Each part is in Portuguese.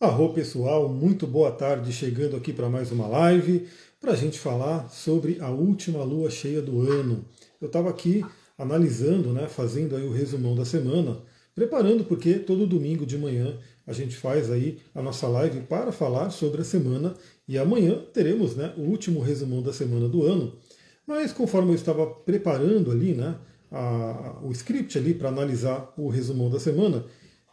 Arro pessoal, muito boa tarde, chegando aqui para mais uma live para a gente falar sobre a última lua cheia do ano. Eu estava aqui analisando, né, fazendo aí o resumão da semana, preparando porque todo domingo de manhã a gente faz aí a nossa live para falar sobre a semana e amanhã teremos, né, o último resumão da semana do ano. Mas conforme eu estava preparando ali, né, a, o script ali para analisar o resumão da semana,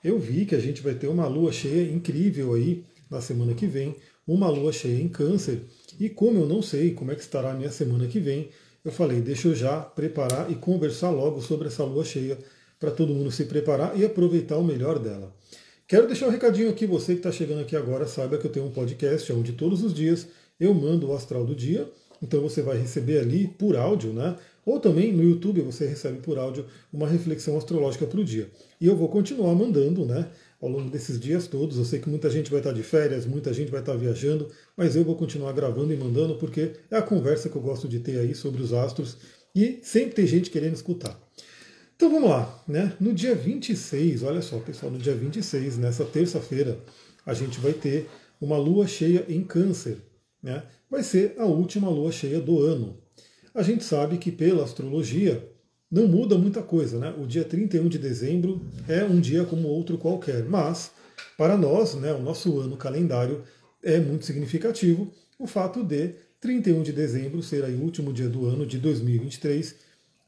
eu vi que a gente vai ter uma lua cheia incrível aí na semana que vem, uma lua cheia em câncer. E como eu não sei como é que estará a minha semana que vem, eu falei, deixa eu já preparar e conversar logo sobre essa lua cheia para todo mundo se preparar e aproveitar o melhor dela. Quero deixar um recadinho aqui, você que está chegando aqui agora, saiba que eu tenho um podcast onde todos os dias eu mando o astral do dia, então você vai receber ali por áudio, né? Ou também no YouTube você recebe por áudio uma reflexão astrológica para o dia. E eu vou continuar mandando, né? Ao longo desses dias todos. Eu sei que muita gente vai estar de férias, muita gente vai estar viajando, mas eu vou continuar gravando e mandando porque é a conversa que eu gosto de ter aí sobre os astros e sempre tem gente querendo escutar. Então vamos lá, né? No dia 26, olha só, pessoal, no dia 26, nessa terça-feira, a gente vai ter uma lua cheia em Câncer, né? Vai ser a última lua cheia do ano a gente sabe que pela astrologia não muda muita coisa, né? O dia 31 de dezembro é um dia como outro qualquer, mas para nós, né, o nosso ano calendário é muito significativo o fato de 31 de dezembro ser aí o último dia do ano de 2023,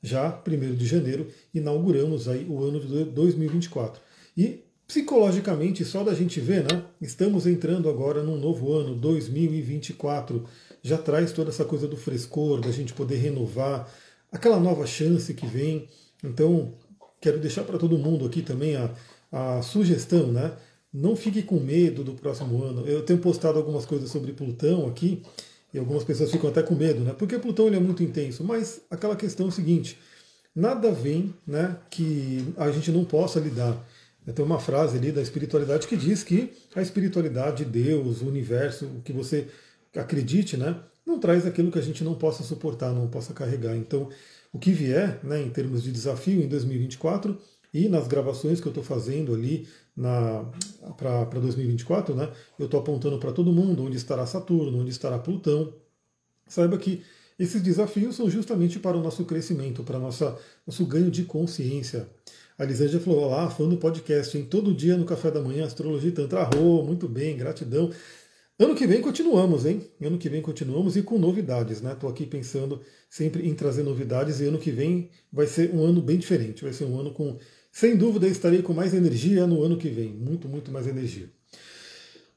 já 1 de janeiro, inauguramos aí o ano de 2024. E psicologicamente, só da gente ver, né? Estamos entrando agora num novo ano, 2024 já traz toda essa coisa do frescor, da gente poder renovar, aquela nova chance que vem. Então, quero deixar para todo mundo aqui também a, a sugestão, né? Não fique com medo do próximo ano. Eu tenho postado algumas coisas sobre Plutão aqui, e algumas pessoas ficam até com medo, né? Porque Plutão ele é muito intenso, mas aquela questão é o seguinte: nada vem né, que a gente não possa lidar. Tem uma frase ali da espiritualidade que diz que a espiritualidade, Deus, o universo, o que você acredite, né, não traz aquilo que a gente não possa suportar, não possa carregar. Então, o que vier, né, em termos de desafio em 2024 e nas gravações que eu estou fazendo ali para 2024, né, eu estou apontando para todo mundo onde estará Saturno, onde estará Plutão. Saiba que esses desafios são justamente para o nosso crescimento, para o nosso ganho de consciência. A Lisângela falou: Olá, fã do podcast, em todo dia no café da manhã, Astrologia Tantra. Arro, muito bem, gratidão. Ano que vem continuamos, hein? Ano que vem continuamos e com novidades, né? Estou aqui pensando sempre em trazer novidades e ano que vem vai ser um ano bem diferente. Vai ser um ano com, sem dúvida, estarei com mais energia no ano que vem. Muito, muito mais energia.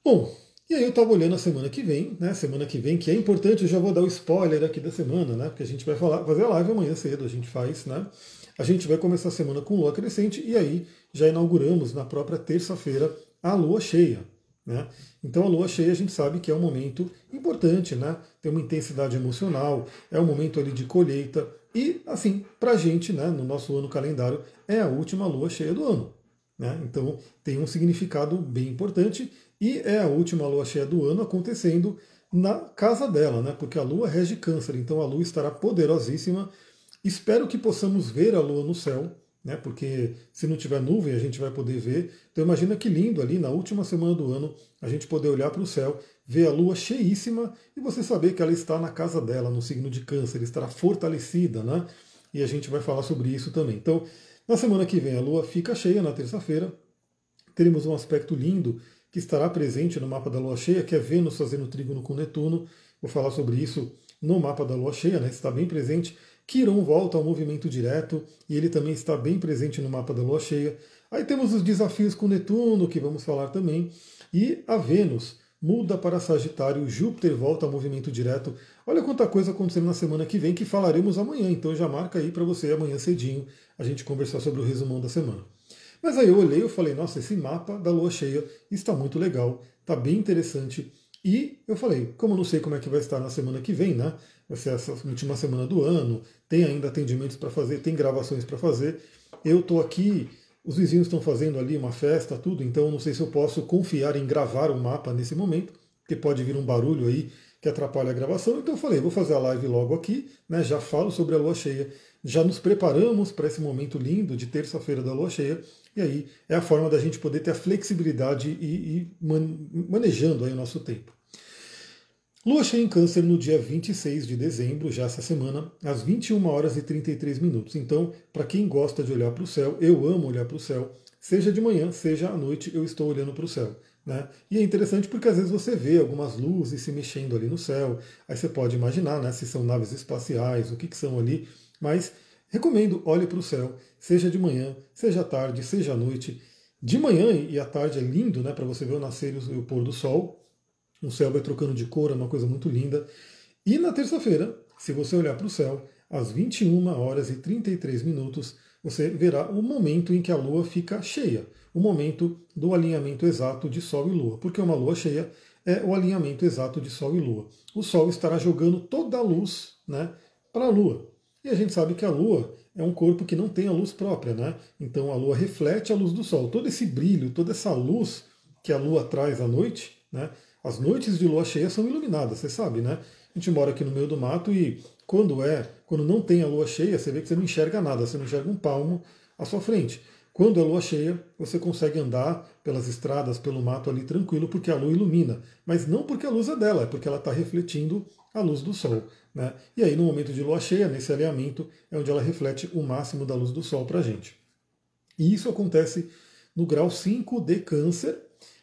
Bom, e aí eu estava olhando a semana que vem, né? Semana que vem, que é importante, eu já vou dar o spoiler aqui da semana, né? Porque a gente vai falar, fazer a live amanhã cedo, a gente faz, né? A gente vai começar a semana com lua crescente e aí já inauguramos na própria terça-feira a lua cheia. Né? Então a lua cheia a gente sabe que é um momento importante, né? tem uma intensidade emocional, é um momento ali de colheita, e assim, para a gente, né, no nosso ano calendário, é a última lua cheia do ano. Né? Então tem um significado bem importante e é a última lua cheia do ano acontecendo na casa dela, né? porque a lua rege câncer, então a lua estará poderosíssima. Espero que possamos ver a lua no céu, né? Porque se não tiver nuvem a gente vai poder ver. Então imagina que lindo ali na última semana do ano a gente poder olhar para o céu, ver a lua cheíssima e você saber que ela está na casa dela, no signo de câncer, estará fortalecida, né? E a gente vai falar sobre isso também. Então, na semana que vem a lua fica cheia na terça-feira. Teremos um aspecto lindo que estará presente no mapa da lua cheia, que é Vênus fazendo trígono com Netuno. Vou falar sobre isso no mapa da lua cheia, né? Está bem presente. Quiron volta ao movimento direto e ele também está bem presente no mapa da lua cheia. Aí temos os desafios com Netuno, que vamos falar também, e a Vênus muda para Sagitário, Júpiter volta ao movimento direto. Olha quanta coisa acontecendo na semana que vem que falaremos amanhã, então já marca aí para você amanhã cedinho a gente conversar sobre o resumão da semana. Mas aí eu olhei e falei, nossa, esse mapa da lua cheia está muito legal, está bem interessante. E eu falei, como eu não sei como é que vai estar na semana que vem, né? Ser essa última semana do ano, tem ainda atendimentos para fazer, tem gravações para fazer. Eu estou aqui, os vizinhos estão fazendo ali uma festa, tudo, então não sei se eu posso confiar em gravar o um mapa nesse momento, porque pode vir um barulho aí que atrapalha a gravação, então eu falei, vou fazer a live logo aqui, né, já falo sobre a lua cheia, já nos preparamos para esse momento lindo de terça-feira da lua cheia, e aí é a forma da gente poder ter a flexibilidade e, e manejando aí o nosso tempo. Lua cheia em câncer no dia 26 de dezembro, já essa semana, às 21 horas e 33 minutos. Então, para quem gosta de olhar para o céu, eu amo olhar para o céu, seja de manhã, seja à noite, eu estou olhando para o céu. Né? E é interessante porque às vezes você vê algumas luzes se mexendo ali no céu, aí você pode imaginar né, se são naves espaciais, o que, que são ali, mas recomendo, olhe para o céu, seja de manhã, seja à tarde, seja à noite. De manhã e à tarde é lindo né, para você ver o nascer e o pôr do sol, o céu vai trocando de cor, é uma coisa muito linda. E na terça-feira, se você olhar para o céu, às 21 horas e 33 minutos, você verá o momento em que a Lua fica cheia, o momento do alinhamento exato de Sol e Lua, porque uma Lua cheia é o alinhamento exato de Sol e Lua. O Sol estará jogando toda a luz né, para a Lua. E a gente sabe que a Lua é um corpo que não tem a luz própria, né? Então a Lua reflete a luz do Sol. Todo esse brilho, toda essa luz que a Lua traz à noite, né? As noites de lua cheia são iluminadas, você sabe, né? A gente mora aqui no meio do mato e quando é, quando não tem a lua cheia, você vê que você não enxerga nada, você não enxerga um palmo à sua frente. Quando é lua cheia, você consegue andar pelas estradas, pelo mato ali tranquilo, porque a lua ilumina. Mas não porque a luz é dela, é porque ela está refletindo a luz do sol. Né? E aí, no momento de lua cheia, nesse alinhamento, é onde ela reflete o máximo da luz do sol para a gente. E isso acontece no grau 5 de Câncer,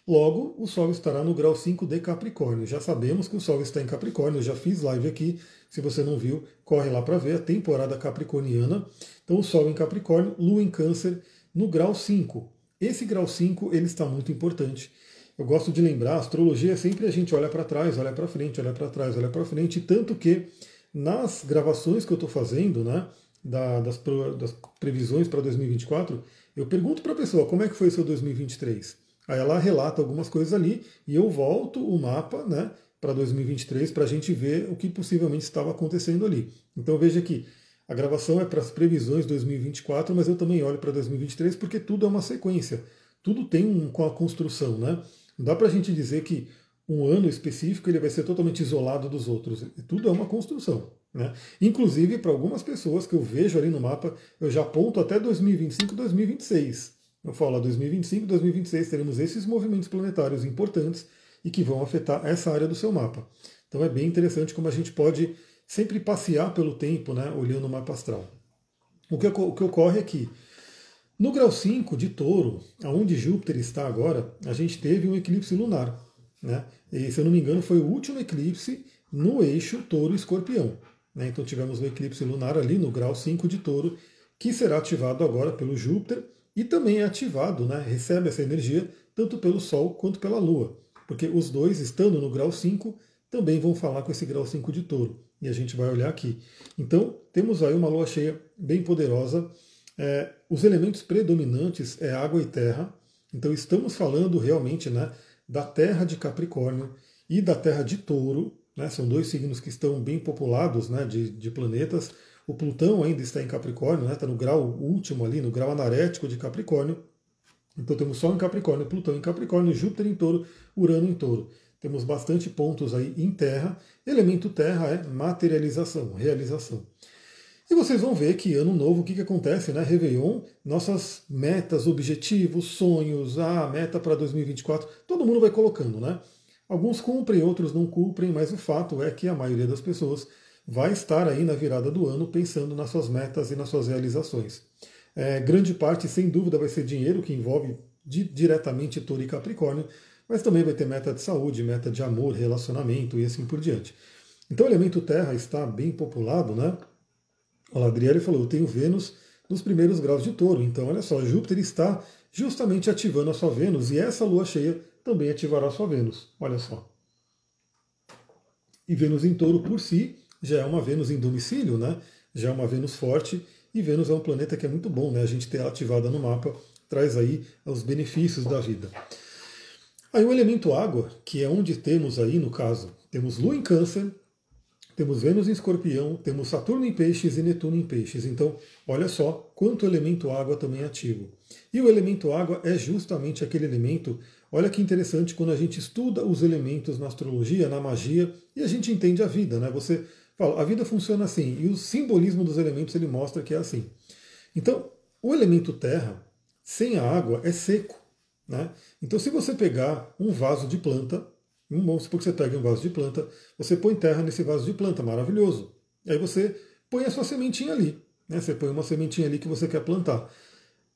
Logo, o Sol estará no grau 5 de Capricórnio. Já sabemos que o Sol está em Capricórnio, eu já fiz live aqui. Se você não viu, corre lá para ver a temporada capricorniana. Então, o Sol em Capricórnio, Lua em Câncer, no grau 5. Esse grau 5 ele está muito importante. Eu gosto de lembrar, a astrologia é sempre a gente olha para trás, olha para frente, olha para trás, olha para frente, tanto que nas gravações que eu estou fazendo, né, da, das, das previsões para 2024, eu pergunto para a pessoa como é que foi o seu 2023. Aí ela relata algumas coisas ali e eu volto o mapa né, para 2023 para a gente ver o que possivelmente estava acontecendo ali. Então veja que a gravação é para as previsões 2024, mas eu também olho para 2023 porque tudo é uma sequência. Tudo tem um, com a construção. Né? Não dá para a gente dizer que um ano específico ele vai ser totalmente isolado dos outros. Tudo é uma construção. Né? Inclusive, para algumas pessoas que eu vejo ali no mapa, eu já aponto até 2025, 2026. Eu falo, 2025 2026 teremos esses movimentos planetários importantes e que vão afetar essa área do seu mapa. Então é bem interessante como a gente pode sempre passear pelo tempo, né, olhando o mapa astral. O que, o que ocorre é que no grau 5 de touro, aonde Júpiter está agora, a gente teve um eclipse lunar. Né? E, se eu não me engano, foi o último eclipse no eixo touro-escorpião. Né? Então tivemos um eclipse lunar ali no grau 5 de touro, que será ativado agora pelo Júpiter e também é ativado, né, recebe essa energia tanto pelo Sol quanto pela Lua, porque os dois, estando no grau 5, também vão falar com esse grau 5 de touro. E a gente vai olhar aqui. Então, temos aí uma lua cheia bem poderosa. É, os elementos predominantes é água e terra. Então, estamos falando realmente né, da terra de Capricórnio e da terra de touro. Né, são dois signos que estão bem populados né, de, de planetas. O Plutão ainda está em Capricórnio, né? está no grau último ali, no grau anarético de Capricórnio. Então temos Sol em Capricórnio, Plutão em Capricórnio, Júpiter em Touro, Urano em Touro. Temos bastante pontos aí em Terra. Elemento Terra é materialização, realização. E vocês vão ver que ano novo, o que, que acontece, né? Réveillon, nossas metas, objetivos, sonhos, a ah, meta para 2024, todo mundo vai colocando, né? Alguns cumprem, outros não cumprem, mas o fato é que a maioria das pessoas vai estar aí na virada do ano pensando nas suas metas e nas suas realizações. É, grande parte, sem dúvida, vai ser dinheiro, que envolve di diretamente Touro e Capricórnio, mas também vai ter meta de saúde, meta de amor, relacionamento e assim por diante. Então o elemento Terra está bem populado, né? O Ladriele falou, eu tenho Vênus nos primeiros graus de touro. Então, olha só, Júpiter está justamente ativando a sua Vênus e essa lua cheia também ativará a sua Vênus. Olha só. E Vênus em touro por si já é uma Vênus em domicílio, né? já é uma Vênus forte, e Vênus é um planeta que é muito bom, né? a gente ter ativada no mapa, traz aí os benefícios da vida. Aí o elemento água, que é onde temos aí, no caso, temos Lua em Câncer, temos Vênus em escorpião, temos Saturno em peixes e Netuno em peixes. Então, olha só quanto elemento água também é ativo. E o elemento água é justamente aquele elemento. Olha que interessante quando a gente estuda os elementos na astrologia, na magia, e a gente entende a vida, né? Você fala, a vida funciona assim, e o simbolismo dos elementos ele mostra que é assim. Então, o elemento terra, sem a água, é seco. Né? Então, se você pegar um vaso de planta, vamos supor que você pegue um vaso de planta, você põe terra nesse vaso de planta, maravilhoso. Aí você põe a sua sementinha ali. Né? Você põe uma sementinha ali que você quer plantar.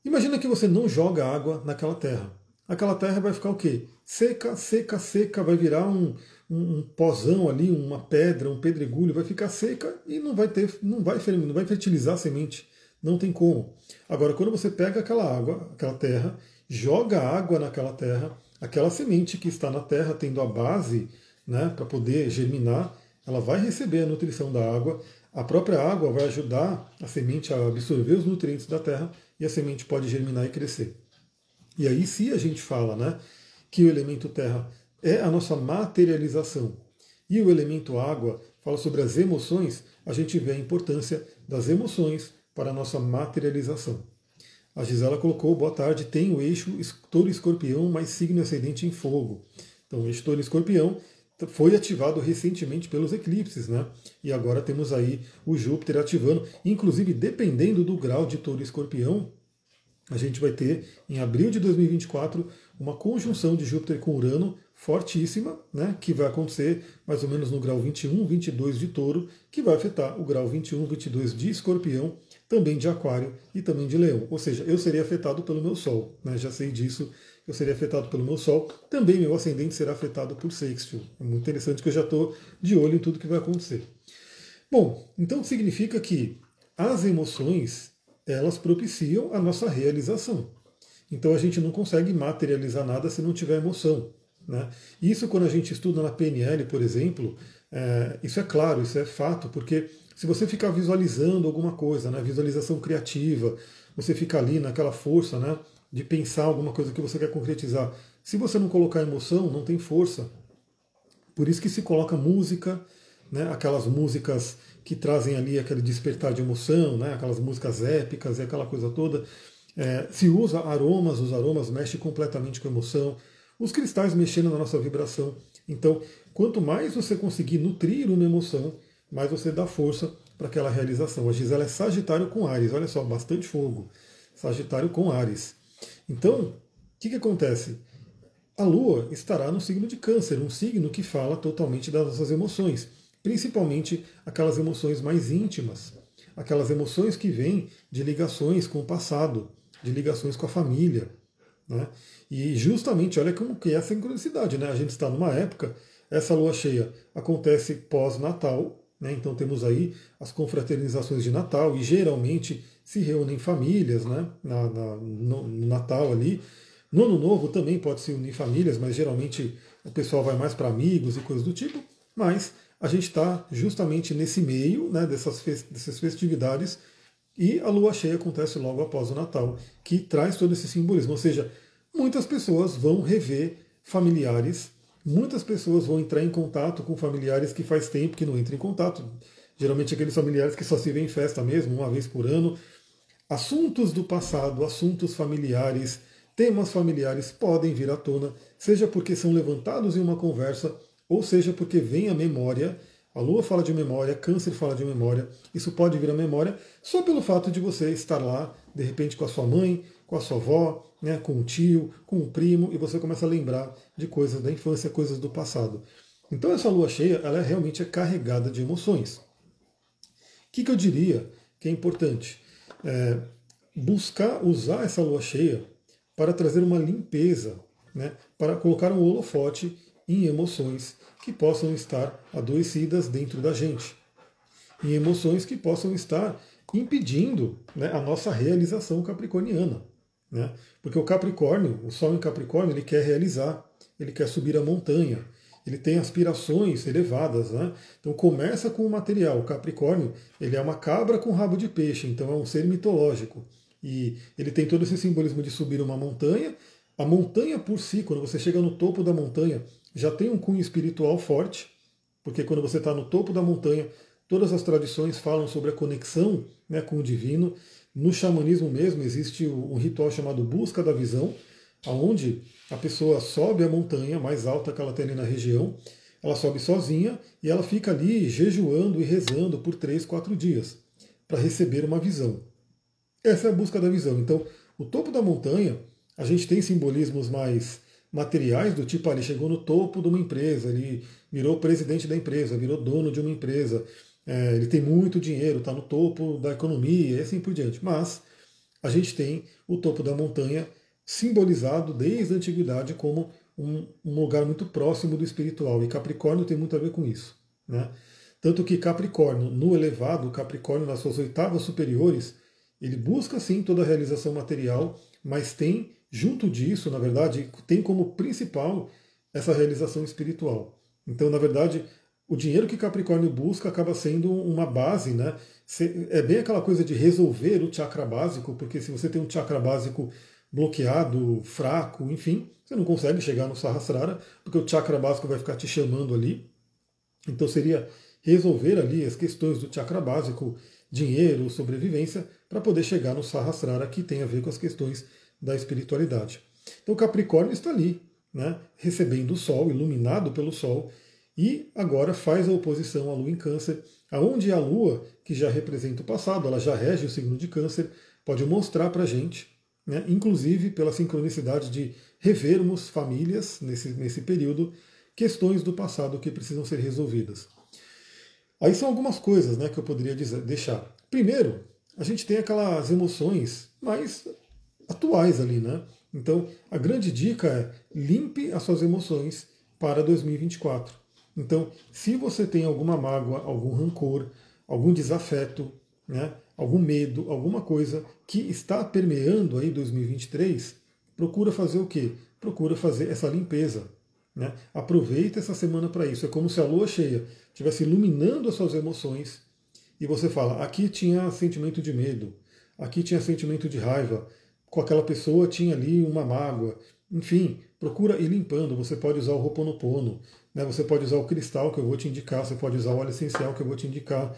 Imagina que você não joga água naquela terra. Aquela terra vai ficar o quê? Seca, seca, seca, vai virar um, um, um pozão ali, uma pedra, um pedregulho, vai ficar seca e não vai ter, não vai, não vai fertilizar a semente. Não tem como. Agora, quando você pega aquela água, aquela terra, joga água naquela terra, aquela semente que está na terra, tendo a base né, para poder germinar, ela vai receber a nutrição da água. A própria água vai ajudar a semente a absorver os nutrientes da terra e a semente pode germinar e crescer. E aí, se a gente fala né, que o elemento terra é a nossa materialização e o elemento água fala sobre as emoções, a gente vê a importância das emoções para a nossa materialização. A Gisela colocou, boa tarde, tem o eixo touro escorpião, mais signo ascendente em fogo. Então, o eixo touro escorpião foi ativado recentemente pelos eclipses, né? E agora temos aí o Júpiter ativando, inclusive dependendo do grau de touro escorpião, a gente vai ter em abril de 2024 uma conjunção de Júpiter com Urano fortíssima, né, que vai acontecer mais ou menos no grau 21, 22 de touro, que vai afetar o grau 21, 22 de escorpião também de Aquário e também de Leão. Ou seja, eu seria afetado pelo meu Sol. Né? Já sei disso, eu seria afetado pelo meu Sol. Também meu ascendente será afetado por sextil. É muito interessante que eu já estou de olho em tudo que vai acontecer. Bom, então significa que as emoções elas propiciam a nossa realização. Então a gente não consegue materializar nada se não tiver emoção. Né? Isso quando a gente estuda na PNL, por exemplo, é, isso é claro, isso é fato, porque se você ficar visualizando alguma coisa, né, visualização criativa, você fica ali naquela força né, de pensar alguma coisa que você quer concretizar. Se você não colocar emoção, não tem força. Por isso que se coloca música, né, aquelas músicas que trazem ali aquele despertar de emoção, né, aquelas músicas épicas e aquela coisa toda. É, se usa aromas, os aromas mexem completamente com emoção. Os cristais mexendo na nossa vibração. Então, quanto mais você conseguir nutrir uma emoção, mais você dá força para aquela realização. A Gisela é Sagitário com Ares, olha só, bastante fogo. Sagitário com Ares. Então, o que, que acontece? A Lua estará no signo de Câncer, um signo que fala totalmente das nossas emoções, principalmente aquelas emoções mais íntimas, aquelas emoções que vêm de ligações com o passado, de ligações com a família. Né? E justamente, olha como que é a sincronicidade, né? A gente está numa época, essa lua cheia acontece pós-natal, né? Então temos aí as confraternizações de Natal e geralmente se reúnem famílias né? Na, na, no, no, Natal ali. No Ano Novo também pode se unir famílias, mas geralmente o pessoal vai mais para amigos e coisas do tipo. Mas a gente está justamente nesse meio né, dessas, dessas festividades e a lua cheia acontece logo após o Natal, que traz todo esse simbolismo. Ou seja, muitas pessoas vão rever familiares Muitas pessoas vão entrar em contato com familiares que faz tempo que não entram em contato. Geralmente aqueles familiares que só se vêem em festa mesmo, uma vez por ano. Assuntos do passado, assuntos familiares, temas familiares podem vir à tona, seja porque são levantados em uma conversa, ou seja porque vem a memória. A Lua fala de memória, Câncer fala de memória. Isso pode vir à memória só pelo fato de você estar lá, de repente, com a sua mãe, com a sua avó, né, com o tio, com o primo, e você começa a lembrar de coisas da infância, coisas do passado. Então essa lua cheia, ela é realmente é carregada de emoções. O que, que eu diria que é importante? É buscar usar essa lua cheia para trazer uma limpeza, né, para colocar um holofote em emoções que possam estar adoecidas dentro da gente, em emoções que possam estar impedindo né, a nossa realização capricorniana. Né? Porque o Capricórnio, o Sol em Capricórnio, ele quer realizar, ele quer subir a montanha, ele tem aspirações elevadas. Né? Então começa com o material. O Capricórnio ele é uma cabra com rabo de peixe, então é um ser mitológico. E ele tem todo esse simbolismo de subir uma montanha. A montanha por si, quando você chega no topo da montanha, já tem um cunho espiritual forte. porque quando você está no topo da montanha, todas as tradições falam sobre a conexão né, com o divino. No xamanismo mesmo existe um ritual chamado Busca da Visão, aonde a pessoa sobe a montanha mais alta que ela tem ali na região, ela sobe sozinha e ela fica ali jejuando e rezando por três, quatro dias para receber uma visão. Essa é a busca da visão. Então, o topo da montanha, a gente tem simbolismos mais materiais, do tipo, ah, ele chegou no topo de uma empresa, ele virou presidente da empresa, virou dono de uma empresa, é, ele tem muito dinheiro, está no topo da economia e assim por diante. Mas a gente tem o topo da montanha simbolizado desde a antiguidade como um, um lugar muito próximo do espiritual. E Capricórnio tem muito a ver com isso. Né? Tanto que Capricórnio, no elevado, Capricórnio nas suas oitavas superiores, ele busca sim toda a realização material, mas tem, junto disso, na verdade, tem como principal essa realização espiritual. Então, na verdade, o dinheiro que Capricórnio busca acaba sendo uma base, né? É bem aquela coisa de resolver o chakra básico, porque se você tem um chakra básico bloqueado, fraco, enfim, você não consegue chegar no Sahasrara, porque o chakra básico vai ficar te chamando ali. Então seria resolver ali as questões do chakra básico, dinheiro, sobrevivência, para poder chegar no Sahasrara, que tem a ver com as questões da espiritualidade. Então Capricórnio está ali, né, recebendo o Sol, iluminado pelo Sol, e agora faz a oposição à Lua em Câncer, aonde a Lua, que já representa o passado, ela já rege o signo de Câncer, pode mostrar para a gente né, inclusive pela sincronicidade de revermos famílias nesse, nesse período, questões do passado que precisam ser resolvidas. Aí são algumas coisas né, que eu poderia dizer, deixar. Primeiro, a gente tem aquelas emoções mais atuais ali, né? Então, a grande dica é limpe as suas emoções para 2024. Então, se você tem alguma mágoa, algum rancor, algum desafeto, né, algum medo, alguma coisa que está permeando aí 2023, procura fazer o quê? Procura fazer essa limpeza. Né? Aproveita essa semana para isso. É como se a lua cheia estivesse iluminando as suas emoções e você fala: aqui tinha sentimento de medo, aqui tinha sentimento de raiva, com aquela pessoa tinha ali uma mágoa. Enfim, procura ir limpando. Você pode usar o Roponopono, né? você pode usar o cristal que eu vou te indicar, você pode usar o óleo essencial que eu vou te indicar.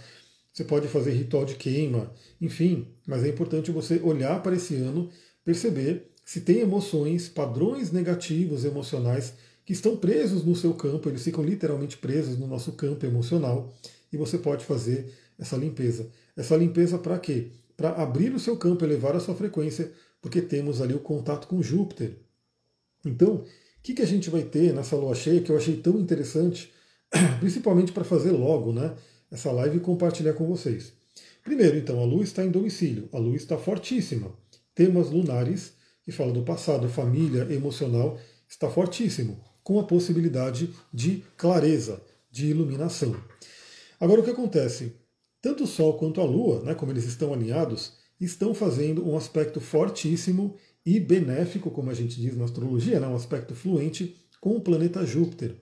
Você pode fazer ritual de queima, enfim, mas é importante você olhar para esse ano, perceber se tem emoções, padrões negativos emocionais que estão presos no seu campo, eles ficam literalmente presos no nosso campo emocional, e você pode fazer essa limpeza. Essa limpeza para quê? Para abrir o seu campo, elevar a sua frequência, porque temos ali o contato com Júpiter. Então, que, que a gente vai ter nessa lua cheia que eu achei tão interessante, principalmente para fazer logo, né? essa live e compartilhar com vocês. Primeiro, então, a Lua está em domicílio, a Lua está fortíssima. Temas lunares, que falam do passado, família, emocional, está fortíssimo, com a possibilidade de clareza, de iluminação. Agora, o que acontece? Tanto o Sol quanto a Lua, né, como eles estão alinhados, estão fazendo um aspecto fortíssimo e benéfico, como a gente diz na astrologia, né, um aspecto fluente com o planeta Júpiter.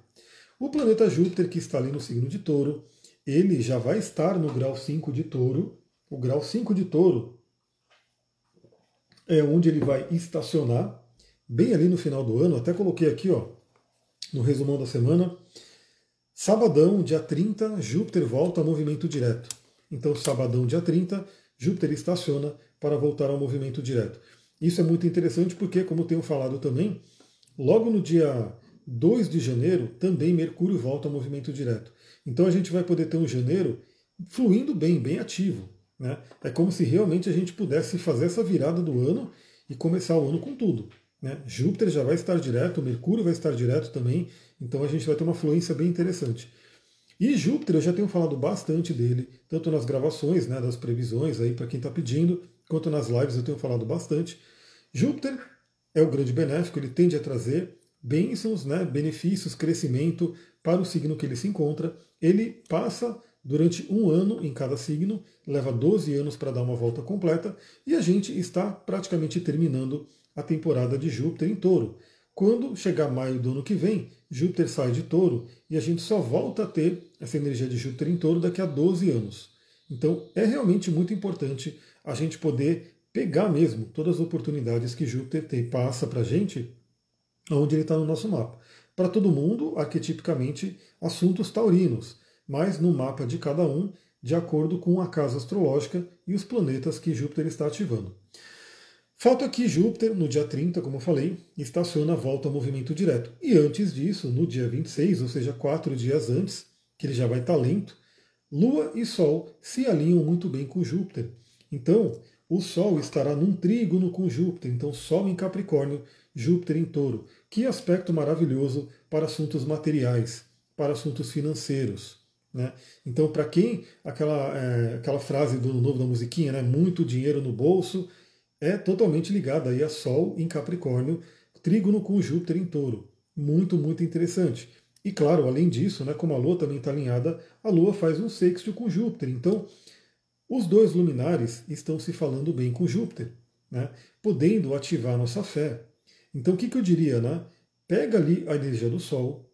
O planeta Júpiter, que está ali no signo de Touro, ele já vai estar no grau 5 de touro. O grau 5 de touro é onde ele vai estacionar, bem ali no final do ano. Até coloquei aqui, ó, no resumão da semana. Sabadão, dia 30, Júpiter volta ao movimento direto. Então, sabadão, dia 30, Júpiter estaciona para voltar ao movimento direto. Isso é muito interessante porque, como tenho falado também, logo no dia 2 de janeiro, também Mercúrio volta ao movimento direto. Então a gente vai poder ter um janeiro fluindo bem, bem ativo. Né? É como se realmente a gente pudesse fazer essa virada do ano e começar o ano com tudo. Né? Júpiter já vai estar direto, Mercúrio vai estar direto também, então a gente vai ter uma fluência bem interessante. E Júpiter, eu já tenho falado bastante dele, tanto nas gravações, né, das previsões aí para quem está pedindo, quanto nas lives eu tenho falado bastante. Júpiter é o grande benéfico, ele tende a trazer bênçãos, né, benefícios, crescimento para o signo que ele se encontra. Ele passa durante um ano em cada signo, leva 12 anos para dar uma volta completa, e a gente está praticamente terminando a temporada de Júpiter em touro. Quando chegar maio do ano que vem, Júpiter sai de touro e a gente só volta a ter essa energia de Júpiter em touro daqui a 12 anos. Então é realmente muito importante a gente poder pegar mesmo todas as oportunidades que Júpiter tem, passa para a gente onde ele está no nosso mapa. Para todo mundo, arquetipicamente, assuntos taurinos, mas no mapa de cada um, de acordo com a casa astrológica e os planetas que Júpiter está ativando. Fato é que Júpiter, no dia 30, como eu falei, estaciona a volta ao movimento direto. E antes disso, no dia 26, ou seja, quatro dias antes, que ele já vai estar lento, Lua e Sol se alinham muito bem com Júpiter. Então, o Sol estará num trígono com Júpiter, então Sol em Capricórnio, Júpiter em Touro. Que aspecto maravilhoso para assuntos materiais, para assuntos financeiros. Né? Então, para quem aquela, é, aquela frase do novo da musiquinha, né, muito dinheiro no bolso, é totalmente ligada aí a Sol em Capricórnio, trígono com Júpiter em Touro. Muito, muito interessante. E claro, além disso, né, como a Lua também está alinhada, a Lua faz um sexto com Júpiter. Então, os dois luminares estão se falando bem com Júpiter, né, podendo ativar nossa fé. Então, o que, que eu diria? Né? Pega ali a energia do Sol,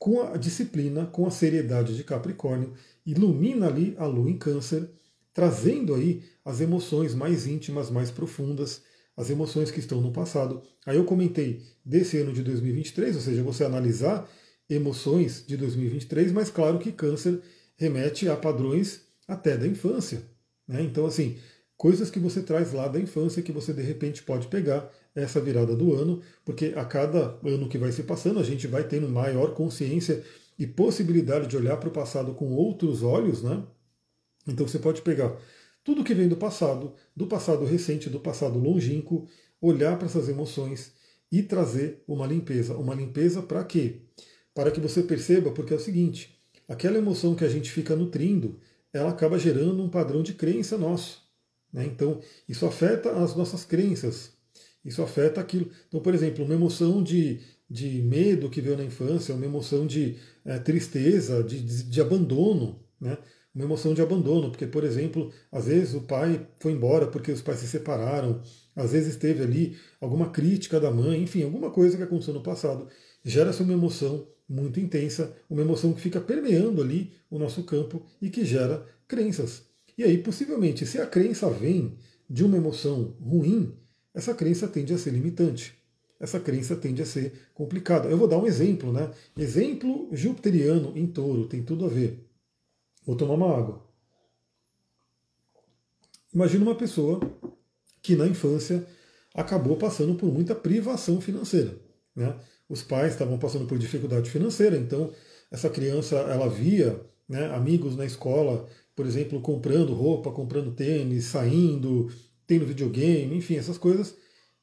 com a disciplina, com a seriedade de Capricórnio, ilumina ali a Lua em Câncer, trazendo aí as emoções mais íntimas, mais profundas, as emoções que estão no passado. Aí eu comentei desse ano de 2023, ou seja, você analisar emoções de 2023, mas claro que câncer remete a padrões até da infância. Né? Então, assim, coisas que você traz lá da infância que você de repente pode pegar essa virada do ano, porque a cada ano que vai se passando, a gente vai tendo maior consciência e possibilidade de olhar para o passado com outros olhos, né? Então você pode pegar tudo que vem do passado, do passado recente, do passado longínquo, olhar para essas emoções e trazer uma limpeza. Uma limpeza para quê? para que você perceba, porque é o seguinte: aquela emoção que a gente fica nutrindo, ela acaba gerando um padrão de crença nosso. Né? Então, isso afeta as nossas crenças, isso afeta aquilo. Então, por exemplo, uma emoção de, de medo que veio na infância, uma emoção de é, tristeza, de, de, de abandono, né? uma emoção de abandono, porque, por exemplo, às vezes o pai foi embora porque os pais se separaram, às vezes teve ali alguma crítica da mãe, enfim, alguma coisa que aconteceu no passado, gera-se uma emoção muito intensa, uma emoção que fica permeando ali o nosso campo e que gera crenças. E aí, possivelmente, se a crença vem de uma emoção ruim, essa crença tende a ser limitante. Essa crença tende a ser complicada. Eu vou dar um exemplo, né? Exemplo jupiteriano em touro, tem tudo a ver. Vou tomar uma água. Imagina uma pessoa que na infância acabou passando por muita privação financeira. Né? Os pais estavam passando por dificuldade financeira, então essa criança ela via né, amigos na escola, por exemplo, comprando roupa, comprando tênis, saindo, tendo videogame, enfim, essas coisas.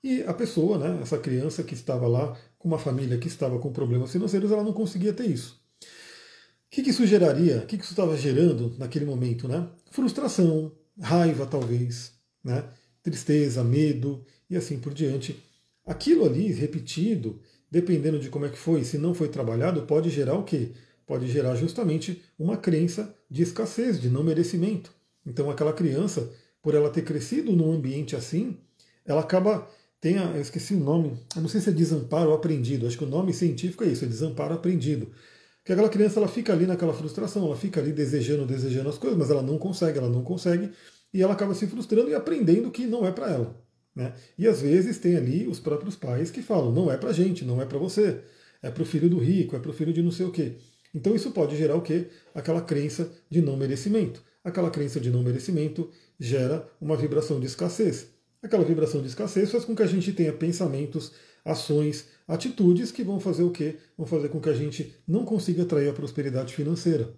E a pessoa, né, essa criança que estava lá com uma família que estava com problemas financeiros, ela não conseguia ter isso. O que, que isso geraria? O que, que isso estava gerando naquele momento? Né? Frustração, raiva, talvez, né? tristeza, medo e assim por diante. Aquilo ali repetido dependendo de como é que foi, se não foi trabalhado, pode gerar o quê? Pode gerar justamente uma crença de escassez, de não merecimento. Então aquela criança, por ela ter crescido num ambiente assim, ela acaba tem a, eu esqueci o nome, eu não sei se é desamparo aprendido, acho que o nome científico é isso, é desamparo aprendido. Que aquela criança ela fica ali naquela frustração, ela fica ali desejando, desejando as coisas, mas ela não consegue, ela não consegue, e ela acaba se frustrando e aprendendo que não é para ela. Né? E às vezes tem ali os próprios pais que falam: não é para gente, não é para você, é para o filho do rico, é para o filho de não sei o quê. Então isso pode gerar o quê? Aquela crença de não merecimento. Aquela crença de não merecimento gera uma vibração de escassez. Aquela vibração de escassez faz com que a gente tenha pensamentos, ações, atitudes que vão fazer o quê? Vão fazer com que a gente não consiga atrair a prosperidade financeira.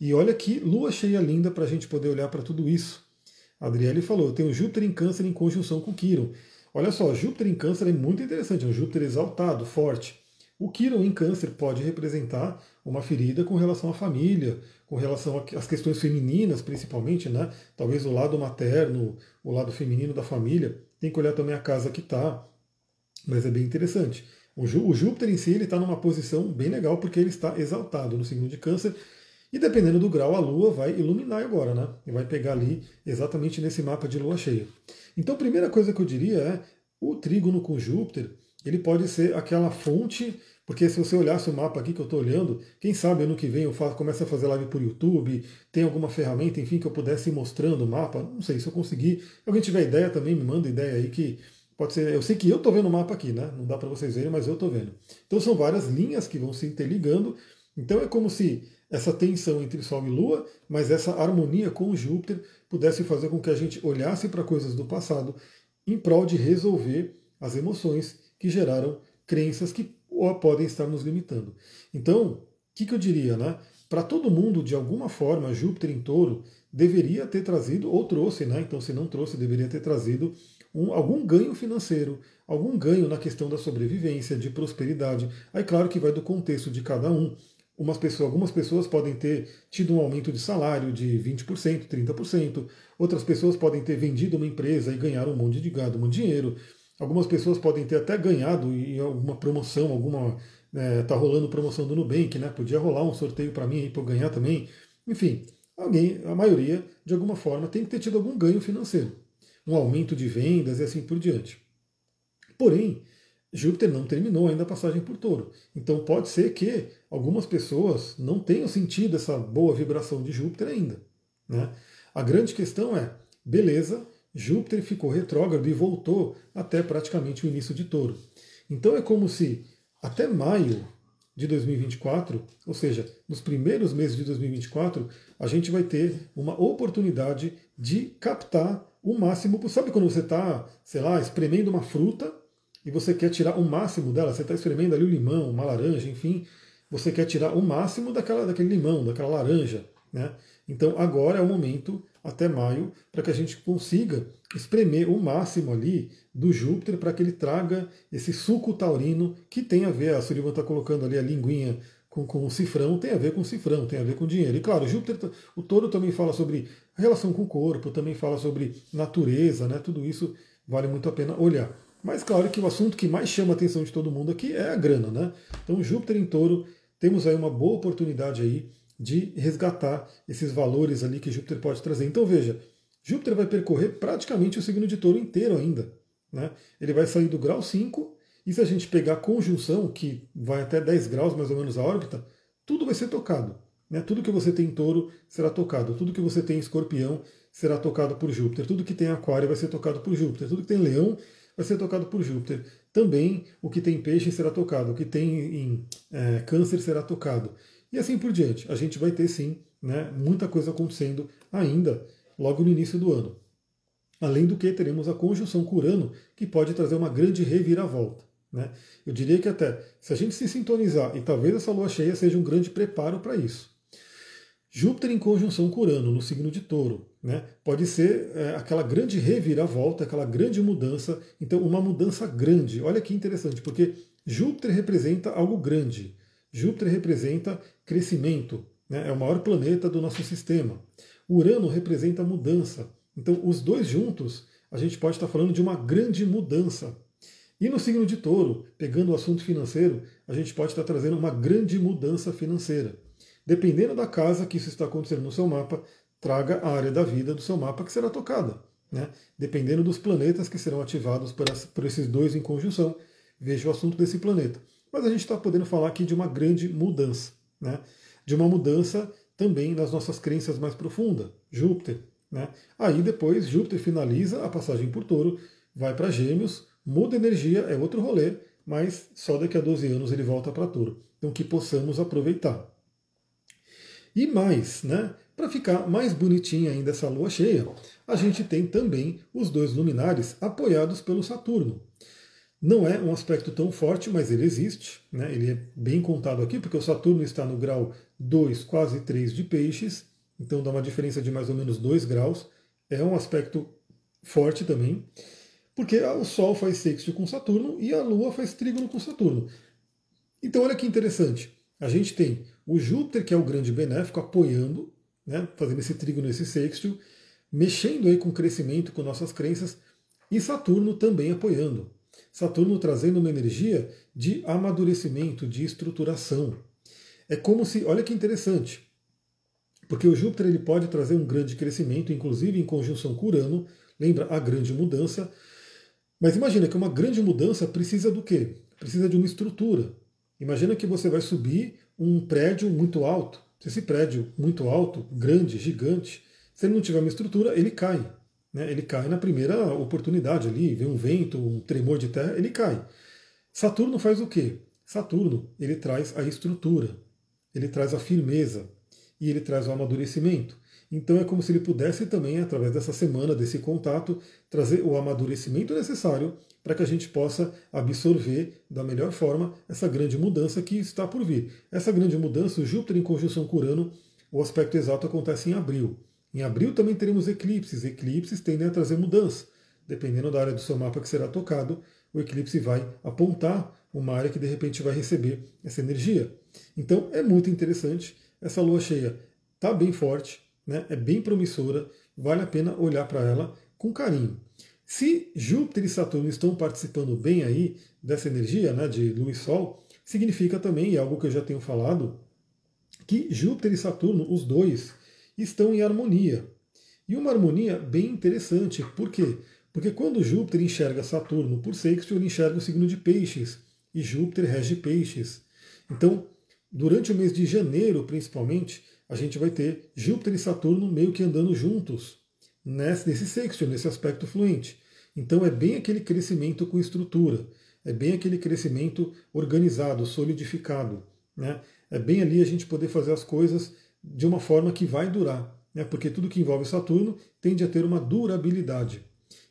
E olha que lua cheia linda para a gente poder olhar para tudo isso. Adriele falou, eu tenho Júpiter em câncer em conjunção com Quiron. Olha só, Júpiter em câncer é muito interessante, é um Júpiter exaltado, forte. O Quiron em câncer pode representar uma ferida com relação à família, com relação às questões femininas, principalmente, né? Talvez o lado materno, o lado feminino da família. Tem que olhar também a casa que está, mas é bem interessante. O, Júpiter em si está numa posição bem legal porque ele está exaltado no signo de câncer e dependendo do grau, a Lua vai iluminar agora, né? E vai pegar ali exatamente nesse mapa de Lua cheia. Então, a primeira coisa que eu diria é o trígono com Júpiter, ele pode ser aquela fonte, porque se você olhasse o mapa aqui que eu estou olhando, quem sabe ano que vem eu faço, começo a fazer live por YouTube, tem alguma ferramenta, enfim, que eu pudesse ir mostrando o mapa, não sei se eu conseguir. Se alguém tiver ideia também, me manda ideia aí que Pode ser, eu sei que eu estou vendo o mapa aqui, né? Não dá para vocês verem, mas eu estou vendo. Então são várias linhas que vão se interligando. Então é como se essa tensão entre Sol e Lua, mas essa harmonia com Júpiter pudesse fazer com que a gente olhasse para coisas do passado em prol de resolver as emoções que geraram crenças que podem estar nos limitando. Então, o que, que eu diria, né? Para todo mundo, de alguma forma, Júpiter em touro deveria ter trazido, ou trouxe, né? Então, se não trouxe, deveria ter trazido um, algum ganho financeiro, algum ganho na questão da sobrevivência, de prosperidade. Aí, claro que vai do contexto de cada um. Umas pessoas, algumas pessoas podem ter tido um aumento de salário de 20%, 30%. Outras pessoas podem ter vendido uma empresa e ganhar um monte de gado, um dinheiro. Algumas pessoas podem ter até ganhado em alguma promoção, alguma. É, tá rolando promoção do Nubank, né? Podia rolar um sorteio para mim para eu ganhar também. Enfim, alguém, a maioria, de alguma forma, tem que ter tido algum ganho financeiro. Um aumento de vendas e assim por diante. Porém, Júpiter não terminou ainda a passagem por touro. Então pode ser que algumas pessoas não tenham sentido essa boa vibração de Júpiter ainda. Né? A grande questão é, beleza, Júpiter ficou retrógrado e voltou até praticamente o início de touro. Então é como se até maio de 2024, ou seja, nos primeiros meses de 2024, a gente vai ter uma oportunidade de captar o máximo. Sabe quando você está, sei lá, espremendo uma fruta e você quer tirar o máximo dela? Você está espremendo ali o limão, uma laranja, enfim, você quer tirar o máximo daquela, daquele limão, daquela laranja. Né? Então agora é o momento, até maio, para que a gente consiga espremer o máximo ali do Júpiter para que ele traga esse suco taurino que tem a ver, a Sullivan está colocando ali a linguinha com, com o cifrão, tem a ver com o cifrão, tem a ver com dinheiro. E claro, Júpiter, o touro também fala sobre relação com o corpo, também fala sobre natureza, né? tudo isso vale muito a pena olhar. Mas claro que o assunto que mais chama a atenção de todo mundo aqui é a grana, né? Então Júpiter em touro, temos aí uma boa oportunidade aí de resgatar esses valores ali que Júpiter pode trazer. Então veja, Júpiter vai percorrer praticamente o signo de touro inteiro ainda. Né? Ele vai sair do grau 5, e se a gente pegar a conjunção, que vai até 10 graus mais ou menos a órbita, tudo vai ser tocado. Né? Tudo que você tem em touro será tocado, tudo que você tem em escorpião será tocado por Júpiter, tudo que tem aquário vai ser tocado por Júpiter, tudo que tem leão vai ser tocado por Júpiter. Também o que tem peixe será tocado, o que tem em é, câncer será tocado. E assim por diante. A gente vai ter sim né, muita coisa acontecendo ainda logo no início do ano. Além do que teremos a conjunção com Urano, que pode trazer uma grande reviravolta. Né? Eu diria que até se a gente se sintonizar, e talvez essa lua cheia seja um grande preparo para isso. Júpiter em conjunção com Urano, no signo de touro, né? pode ser é, aquela grande reviravolta, aquela grande mudança. Então, uma mudança grande. Olha que interessante, porque Júpiter representa algo grande. Júpiter representa crescimento, né? é o maior planeta do nosso sistema. Urano representa mudança. Então, os dois juntos, a gente pode estar falando de uma grande mudança. E no signo de touro, pegando o assunto financeiro, a gente pode estar trazendo uma grande mudança financeira. Dependendo da casa que isso está acontecendo no seu mapa, traga a área da vida do seu mapa que será tocada. Né? Dependendo dos planetas que serão ativados por, por esses dois em conjunção, veja o assunto desse planeta. Mas a gente está podendo falar aqui de uma grande mudança, né? de uma mudança também nas nossas crenças mais profundas. Júpiter. Né? Aí depois Júpiter finaliza a passagem por touro, vai para Gêmeos, muda energia, é outro rolê, mas só daqui a 12 anos ele volta para touro. Então que possamos aproveitar. E mais, né? Para ficar mais bonitinha ainda essa lua cheia, a gente tem também os dois luminares apoiados pelo Saturno. Não é um aspecto tão forte, mas ele existe. Né? Ele é bem contado aqui, porque o Saturno está no grau 2, quase 3 de peixes, então dá uma diferença de mais ou menos 2 graus. É um aspecto forte também, porque o Sol faz sexto com Saturno e a Lua faz trígono com Saturno. Então olha que interessante. A gente tem o Júpiter, que é o grande benéfico, apoiando, né, fazendo esse trígono, esse sexto, mexendo aí com o crescimento, com nossas crenças, e Saturno também apoiando. Saturno trazendo uma energia de amadurecimento, de estruturação. É como se, olha que interessante, porque o Júpiter ele pode trazer um grande crescimento, inclusive em conjunção com Urano, lembra a grande mudança. Mas imagina que uma grande mudança precisa do quê? Precisa de uma estrutura. Imagina que você vai subir um prédio muito alto. Se esse prédio muito alto, grande, gigante, se ele não tiver uma estrutura, ele cai. Né? Ele cai na primeira oportunidade ali, vem um vento, um tremor de terra, ele cai. Saturno faz o quê? Saturno, ele traz a estrutura, ele traz a firmeza e ele traz o amadurecimento. Então é como se ele pudesse também, através dessa semana, desse contato, trazer o amadurecimento necessário para que a gente possa absorver da melhor forma essa grande mudança que está por vir. Essa grande mudança, o Júpiter em conjunção com Urano, o aspecto exato acontece em abril. Em abril também teremos eclipses. Eclipses tendem a trazer mudança. Dependendo da área do seu mapa que será tocado, o eclipse vai apontar uma área que de repente vai receber essa energia. Então é muito interessante. Essa lua cheia está bem forte, né? é bem promissora, vale a pena olhar para ela com carinho. Se Júpiter e Saturno estão participando bem aí dessa energia né, de Lua e Sol, significa também, e é algo que eu já tenho falado, que Júpiter e Saturno, os dois, estão em harmonia. E uma harmonia bem interessante. Por quê? Porque quando Júpiter enxerga Saturno por sexto, ele enxerga o signo de Peixes. E Júpiter rege Peixes. Então, durante o mês de janeiro, principalmente, a gente vai ter Júpiter e Saturno meio que andando juntos nesse, sexto, nesse aspecto fluente. Então é bem aquele crescimento com estrutura, é bem aquele crescimento organizado, solidificado. Né? É bem ali a gente poder fazer as coisas de uma forma que vai durar, né? porque tudo que envolve Saturno tende a ter uma durabilidade.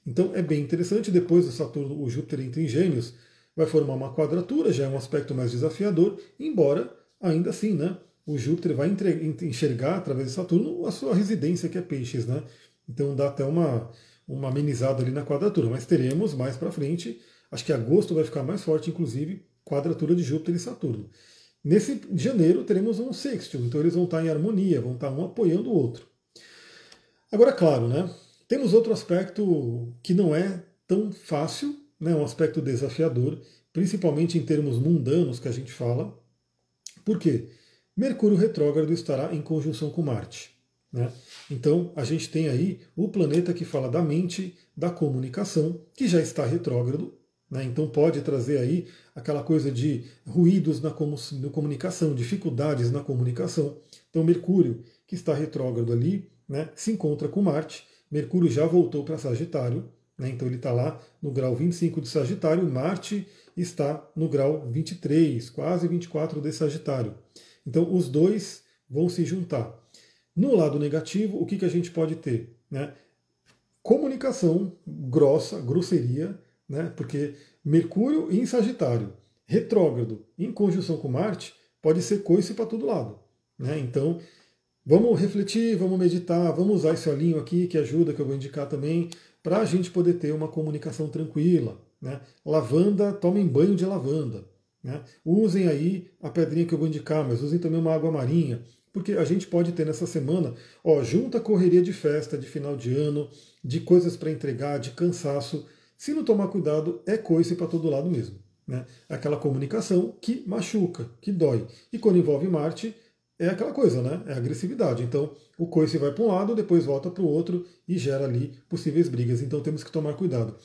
Então é bem interessante, depois do Saturno, o Júpiter entra em Gêmeos, vai formar uma quadratura, já é um aspecto mais desafiador, embora ainda assim, né? O Júpiter vai enxergar através de Saturno a sua residência, que é Peixes, né? Então dá até uma, uma amenizada ali na quadratura, mas teremos mais para frente, acho que agosto vai ficar mais forte, inclusive, quadratura de Júpiter e Saturno. Nesse janeiro teremos um sextil, então eles vão estar em harmonia, vão estar um apoiando o outro. Agora, claro, né? Temos outro aspecto que não é tão fácil, né, um aspecto desafiador, principalmente em termos mundanos que a gente fala. Por quê? Mercúrio retrógrado estará em conjunção com Marte. Né? Então, a gente tem aí o planeta que fala da mente, da comunicação, que já está retrógrado, né? Então pode trazer aí aquela coisa de ruídos na comunicação, dificuldades na comunicação. Então Mercúrio, que está retrógrado ali, né, se encontra com Marte. Mercúrio já voltou para Sagitário, né, então ele está lá no grau 25 de Sagitário. Marte está no grau 23, quase 24 de Sagitário. Então os dois vão se juntar. No lado negativo, o que, que a gente pode ter? Né? Comunicação grossa, grosseria, né? porque Mercúrio em Sagitário, retrógrado, em conjunção com Marte, pode ser coice para todo lado. Né? Então, vamos refletir, vamos meditar, vamos usar esse olhinho aqui que ajuda, que eu vou indicar também, para a gente poder ter uma comunicação tranquila. Né? Lavanda, tomem banho de lavanda. Né? Usem aí a pedrinha que eu vou indicar, mas usem também uma água marinha, porque a gente pode ter nessa semana, ó, junta correria de festa, de final de ano, de coisas para entregar, de cansaço. Se não tomar cuidado, é coice para todo lado mesmo. Né? Aquela comunicação que machuca, que dói. E quando envolve Marte, é aquela coisa, né? É agressividade. Então, o coice vai para um lado, depois volta para o outro e gera ali possíveis brigas. Então, temos que tomar cuidado.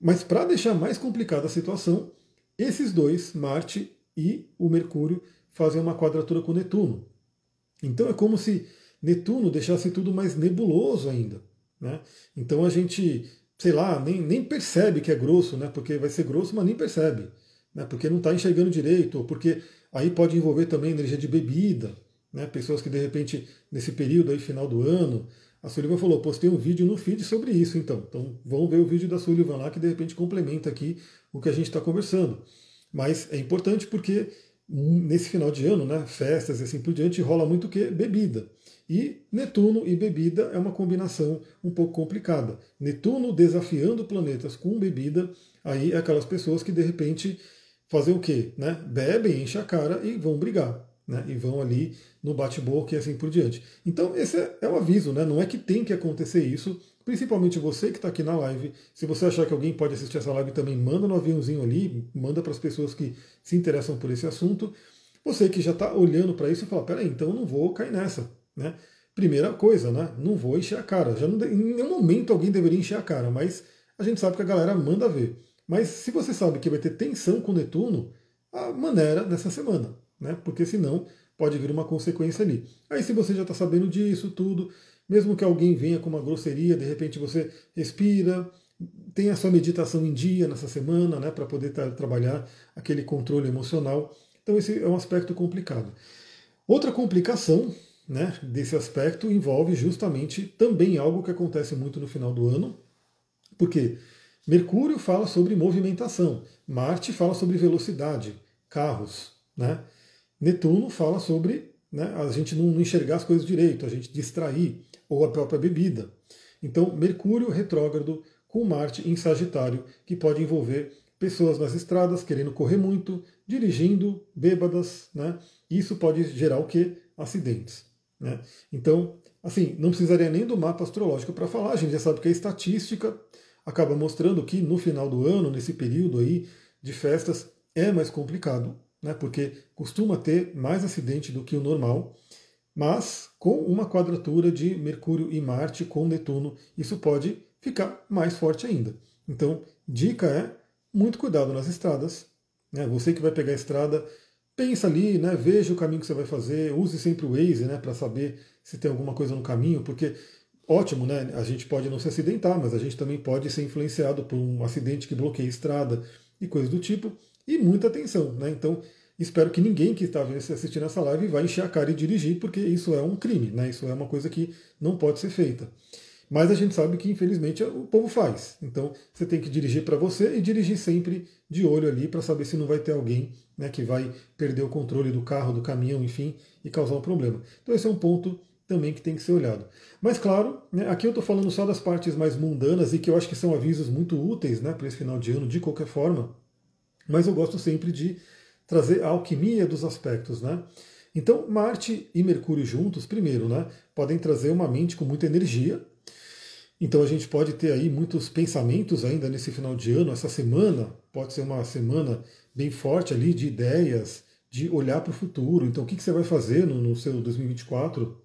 Mas para deixar mais complicada a situação, esses dois, Marte e o Mercúrio, fazem uma quadratura com Netuno. Então, é como se Netuno deixasse tudo mais nebuloso ainda. Né? Então, a gente sei lá, nem, nem percebe que é grosso, né? Porque vai ser grosso, mas nem percebe. Né? Porque não está enxergando direito, ou porque aí pode envolver também energia de bebida, né? Pessoas que de repente, nesse período aí, final do ano, a Sullivan falou, postei um vídeo no feed sobre isso, então. Então vamos ver o vídeo da Sullivan lá, que de repente complementa aqui o que a gente está conversando. Mas é importante porque hum, nesse final de ano, né, festas e assim por diante, rola muito o que? Bebida. E Netuno e bebida é uma combinação um pouco complicada. Netuno desafiando planetas com bebida, aí é aquelas pessoas que de repente fazem o quê? Né? Bebem, enchem a cara e vão brigar. Né? E vão ali no bate-boca e assim por diante. Então, esse é, é o aviso, né? Não é que tem que acontecer isso, principalmente você que está aqui na live. Se você achar que alguém pode assistir essa live também, manda no aviãozinho ali, manda para as pessoas que se interessam por esse assunto. Você que já está olhando para isso e fala, peraí, então eu não vou cair nessa. Né? Primeira coisa, né? não vou encher a cara. Já não, em nenhum momento alguém deveria encher a cara, mas a gente sabe que a galera manda ver. Mas se você sabe que vai ter tensão com Netuno, a maneira dessa semana, né? porque senão pode vir uma consequência ali. Aí se você já está sabendo disso tudo, Mesmo que alguém venha com uma grosseria, de repente você respira, tem a sua meditação em dia nessa semana, né, para poder trabalhar aquele controle emocional. Então esse é um aspecto complicado. Outra complicação né, desse aspecto envolve justamente também algo que acontece muito no final do ano, porque Mercúrio fala sobre movimentação, Marte fala sobre velocidade, carros, né? Netuno fala sobre né, a gente não enxergar as coisas direito, a gente distrair, ou a própria bebida. Então, Mercúrio retrógrado com Marte em Sagitário, que pode envolver pessoas nas estradas querendo correr muito, dirigindo, bêbadas, né? Isso pode gerar o que? Acidentes. Né? Então, assim, não precisaria nem do mapa astrológico para falar, a gente já sabe que a estatística acaba mostrando que no final do ano, nesse período aí de festas, é mais complicado, né? porque costuma ter mais acidente do que o normal, mas com uma quadratura de Mercúrio e Marte com Netuno, isso pode ficar mais forte ainda. Então, dica é muito cuidado nas estradas. Né? Você que vai pegar a estrada, pensa ali, né? veja o caminho que você vai fazer, use sempre o Waze né? para saber se tem alguma coisa no caminho, porque ótimo, né? A gente pode não se acidentar, mas a gente também pode ser influenciado por um acidente que bloqueia a estrada e coisas do tipo. E muita atenção, né? Então, espero que ninguém que está assistindo essa live vá encher a cara e dirigir, porque isso é um crime, né? Isso é uma coisa que não pode ser feita. Mas a gente sabe que, infelizmente, o povo faz. Então, você tem que dirigir para você e dirigir sempre de olho ali para saber se não vai ter alguém né, que vai perder o controle do carro, do caminhão, enfim, e causar um problema. Então, esse é um ponto também que tem que ser olhado. Mas, claro, né, aqui eu estou falando só das partes mais mundanas e que eu acho que são avisos muito úteis né, para esse final de ano, de qualquer forma. Mas eu gosto sempre de trazer a alquimia dos aspectos. Né? Então, Marte e Mercúrio juntos, primeiro, né, podem trazer uma mente com muita energia, então a gente pode ter aí muitos pensamentos ainda nesse final de ano, essa semana pode ser uma semana bem forte ali de ideias, de olhar para o futuro. Então o que, que você vai fazer no, no, seu 2024?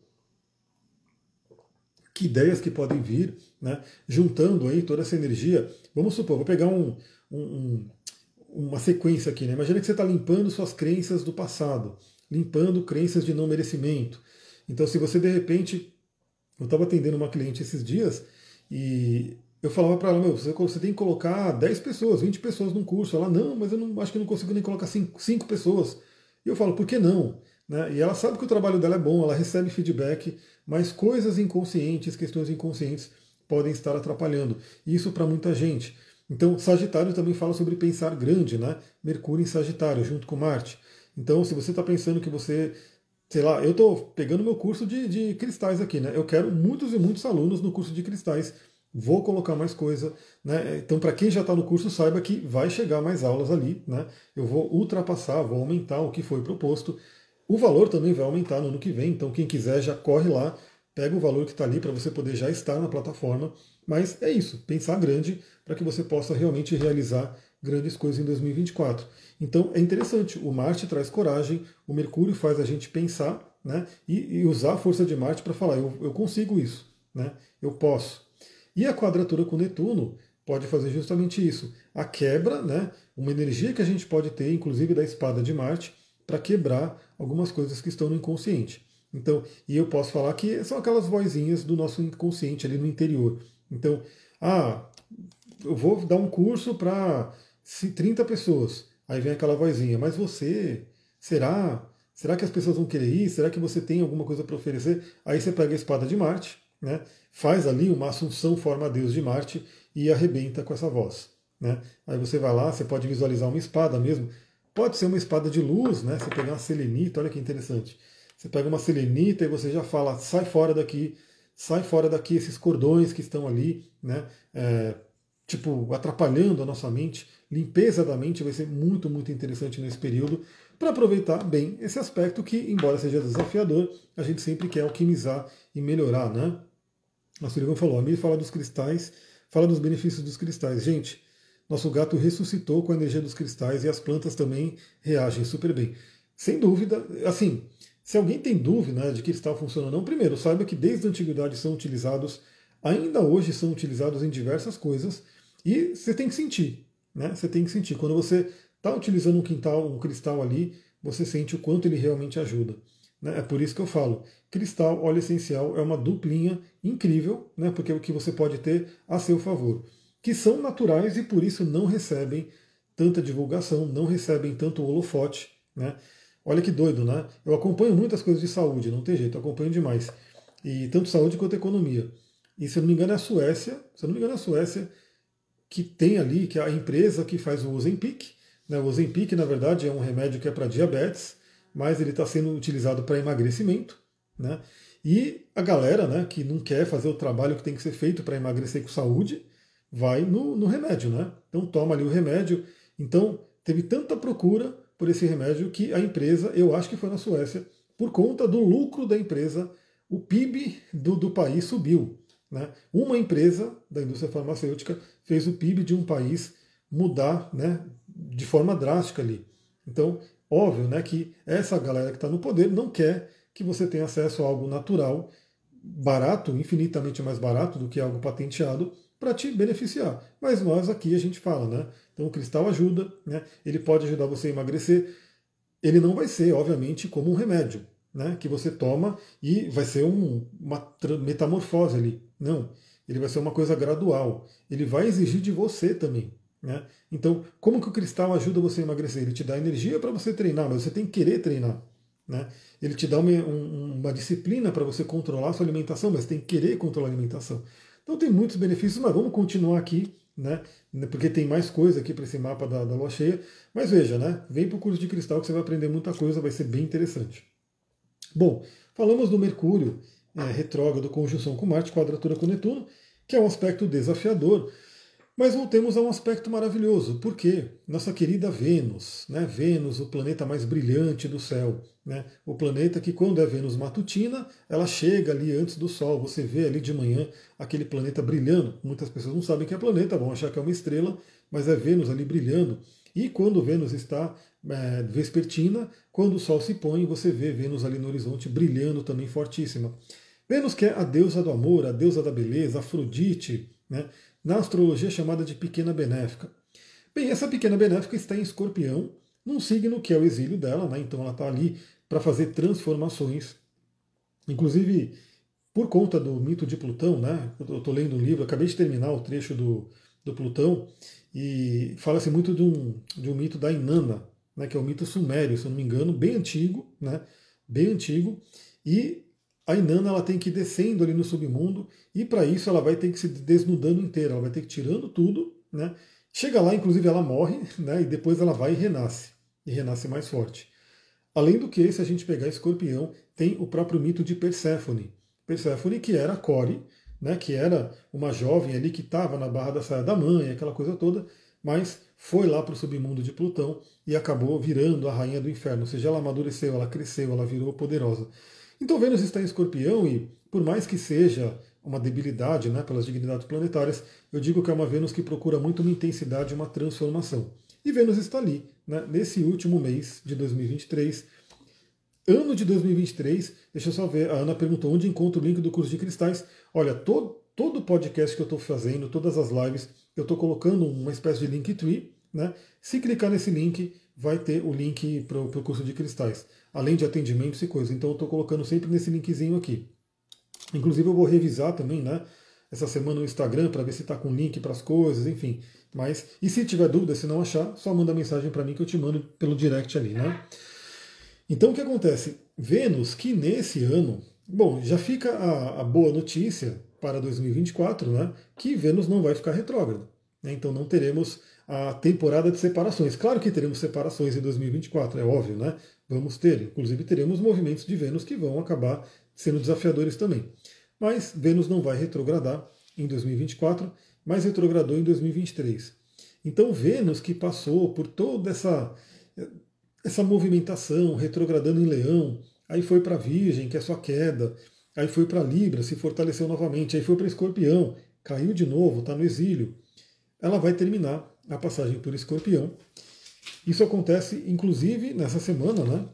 Que ideias que podem vir, né? Juntando aí toda essa energia. Vamos supor, vou pegar um, um, uma sequência aqui, né? Imagina que você está limpando suas crenças do passado, limpando crenças de não merecimento. Então, se você de repente eu estava atendendo uma cliente esses dias e eu falava para ela, meu, você, você, tem que colocar 10 pessoas, 20 pessoas num curso. Ela, não, mas eu não, acho que não consigo nem colocar 5, 5 pessoas. E eu falo, por que não? Né? E ela sabe que o trabalho dela é bom, ela recebe feedback, mas coisas inconscientes, questões inconscientes, podem estar atrapalhando. Isso para muita gente. Então, Sagitário também fala sobre pensar grande, né? Mercúrio em Sagitário, junto com Marte. Então, se você está pensando que você sei lá, eu estou pegando meu curso de, de cristais aqui, né? Eu quero muitos e muitos alunos no curso de cristais. Vou colocar mais coisa, né? Então, para quem já está no curso, saiba que vai chegar mais aulas ali, né? Eu vou ultrapassar, vou aumentar o que foi proposto. O valor também vai aumentar no ano que vem, então quem quiser já corre lá, pega o valor que está ali para você poder já estar na plataforma. Mas é isso, pensar grande para que você possa realmente realizar grandes coisas em 2024. Então é interessante, o Marte traz coragem, o Mercúrio faz a gente pensar né, e, e usar a força de Marte para falar, eu, eu consigo isso, né, eu posso. E a quadratura com Netuno pode fazer justamente isso, a quebra, né, uma energia que a gente pode ter, inclusive da espada de Marte, para quebrar algumas coisas que estão no inconsciente. Então, e eu posso falar que são aquelas vozinhas do nosso inconsciente ali no interior. Então, ah, eu vou dar um curso para 30 pessoas. Aí vem aquela vozinha, mas você, será? Será que as pessoas vão querer ir? Será que você tem alguma coisa para oferecer? Aí você pega a espada de Marte, né? faz ali uma assunção forma Deus de Marte e arrebenta com essa voz. Né? Aí você vai lá, você pode visualizar uma espada mesmo. Pode ser uma espada de luz, né? Você pegar uma selenita, olha que interessante. Você pega uma selenita e você já fala, sai fora daqui, sai fora daqui esses cordões que estão ali, né? É, tipo, atrapalhando a nossa mente. Limpeza da mente vai ser muito, muito interessante nesse período para aproveitar bem esse aspecto que, embora seja desafiador, a gente sempre quer alquimizar e melhorar, né? A Sullivan falou, a Mir fala dos cristais, fala dos benefícios dos cristais. Gente, nosso gato ressuscitou com a energia dos cristais e as plantas também reagem super bem. Sem dúvida, assim, se alguém tem dúvida de que cristal funciona ou não, primeiro, saiba que desde a antiguidade são utilizados, ainda hoje são utilizados em diversas coisas, e você tem que sentir, né? Você tem que sentir. Quando você está utilizando um quintal, um cristal ali, você sente o quanto ele realmente ajuda. Né? É por isso que eu falo, cristal, óleo essencial é uma duplinha incrível, né? porque é o que você pode ter a seu favor, que são naturais e por isso não recebem tanta divulgação, não recebem tanto holofote. Né? Olha que doido, né? Eu acompanho muitas coisas de saúde, não tem jeito, acompanho demais. E tanto saúde quanto economia. E se eu não me engano é a Suécia, se eu não me engano é a Suécia que tem ali, que é a empresa que faz o Ozempic. Né? O Ozempic, na verdade, é um remédio que é para diabetes, mas ele está sendo utilizado para emagrecimento. Né? E a galera né, que não quer fazer o trabalho que tem que ser feito para emagrecer com saúde, vai no, no remédio. Né? Então toma ali o remédio. Então teve tanta procura por esse remédio que a empresa, eu acho que foi na Suécia, por conta do lucro da empresa, o PIB do, do país subiu. Né? Uma empresa da indústria farmacêutica fez o PIB de um país mudar né, de forma drástica ali. Então, óbvio né, que essa galera que está no poder não quer que você tenha acesso a algo natural, barato, infinitamente mais barato do que algo patenteado, para te beneficiar. Mas nós aqui a gente fala, né? Então o cristal ajuda, né? ele pode ajudar você a emagrecer. Ele não vai ser, obviamente, como um remédio, né? Que você toma e vai ser um, uma metamorfose ali. Não. Ele vai ser uma coisa gradual. Ele vai exigir de você também. Né? Então, como que o cristal ajuda você a emagrecer? Ele te dá energia para você treinar, mas você tem que querer treinar. Né? Ele te dá uma, um, uma disciplina para você controlar a sua alimentação, mas tem que querer controlar a alimentação. Então tem muitos benefícios, mas vamos continuar aqui, né? Porque tem mais coisa aqui para esse mapa da, da lua cheia. Mas veja, né? Vem para o curso de cristal que você vai aprender muita coisa, vai ser bem interessante. Bom, falamos do Mercúrio é, retrógrado, conjunção com Marte, quadratura com Netuno, que é um aspecto desafiador. Mas voltemos a um aspecto maravilhoso, porque nossa querida Vênus, né? Vênus, o planeta mais brilhante do céu, né? o planeta que, quando é Vênus matutina, ela chega ali antes do Sol. Você vê ali de manhã aquele planeta brilhando. Muitas pessoas não sabem que é planeta, vão achar que é uma estrela, mas é Vênus ali brilhando. E quando Vênus está é, vespertina, quando o Sol se põe, você vê Vênus ali no horizonte brilhando também fortíssima. Vênus que é a deusa do amor, a deusa da beleza, Afrodite, né? na astrologia chamada de pequena benéfica. Bem, essa pequena benéfica está em escorpião, num signo que é o exílio dela, né? então ela está ali para fazer transformações. Inclusive, por conta do mito de Plutão, né? eu estou lendo um livro, acabei de terminar o trecho do, do Plutão, e fala-se muito de um, de um mito da Inanna, né, que é o um mito sumério, se eu não me engano, bem antigo, né, bem antigo, e a Inanna ela tem que ir descendo ali no submundo, e para isso ela vai ter que se desnudando inteira, ela vai ter que ir tirando tudo, né, chega lá, inclusive ela morre, né, e depois ela vai e renasce, e renasce mais forte. Além do que, se a gente pegar escorpião, tem o próprio mito de Perséfone. Perséfone que era Core, né, que era uma jovem ali que estava na barra da saia da mãe, aquela coisa toda, mas foi lá para o submundo de Plutão e acabou virando a rainha do inferno. Ou seja, ela amadureceu, ela cresceu, ela virou poderosa. Então Vênus está em escorpião e, por mais que seja uma debilidade né, pelas dignidades planetárias, eu digo que é uma Vênus que procura muito uma intensidade, uma transformação. E Vênus está ali, né, nesse último mês de 2023. Ano de 2023, deixa eu só ver, a Ana perguntou onde encontro o link do curso de cristais. Olha, todo, todo podcast que eu estou fazendo, todas as lives, eu estou colocando uma espécie de link tree. Né? Se clicar nesse link, vai ter o link para o curso de cristais, além de atendimentos e coisas. Então eu estou colocando sempre nesse linkzinho aqui. Inclusive eu vou revisar também, né? Essa semana no Instagram para ver se está com link para as coisas, enfim. Mas e se tiver dúvida, se não achar, só manda mensagem para mim que eu te mando pelo direct ali, né? Então o que acontece? Vênus, que nesse ano, bom, já fica a, a boa notícia para 2024, né? Que Vênus não vai ficar retrógrado. Né? Então não teremos a temporada de separações. Claro que teremos separações em 2024, é óbvio, né? Vamos ter. Inclusive teremos movimentos de Vênus que vão acabar sendo desafiadores também. Mas Vênus não vai retrogradar em 2024, mas retrogradou em 2023. Então Vênus que passou por toda essa essa movimentação, retrogradando em Leão, aí foi para Virgem, que é sua queda, aí foi para Libra, se fortaleceu novamente, aí foi para Escorpião, caiu de novo, está no exílio. Ela vai terminar a passagem por Escorpião. Isso acontece, inclusive, nessa semana, né?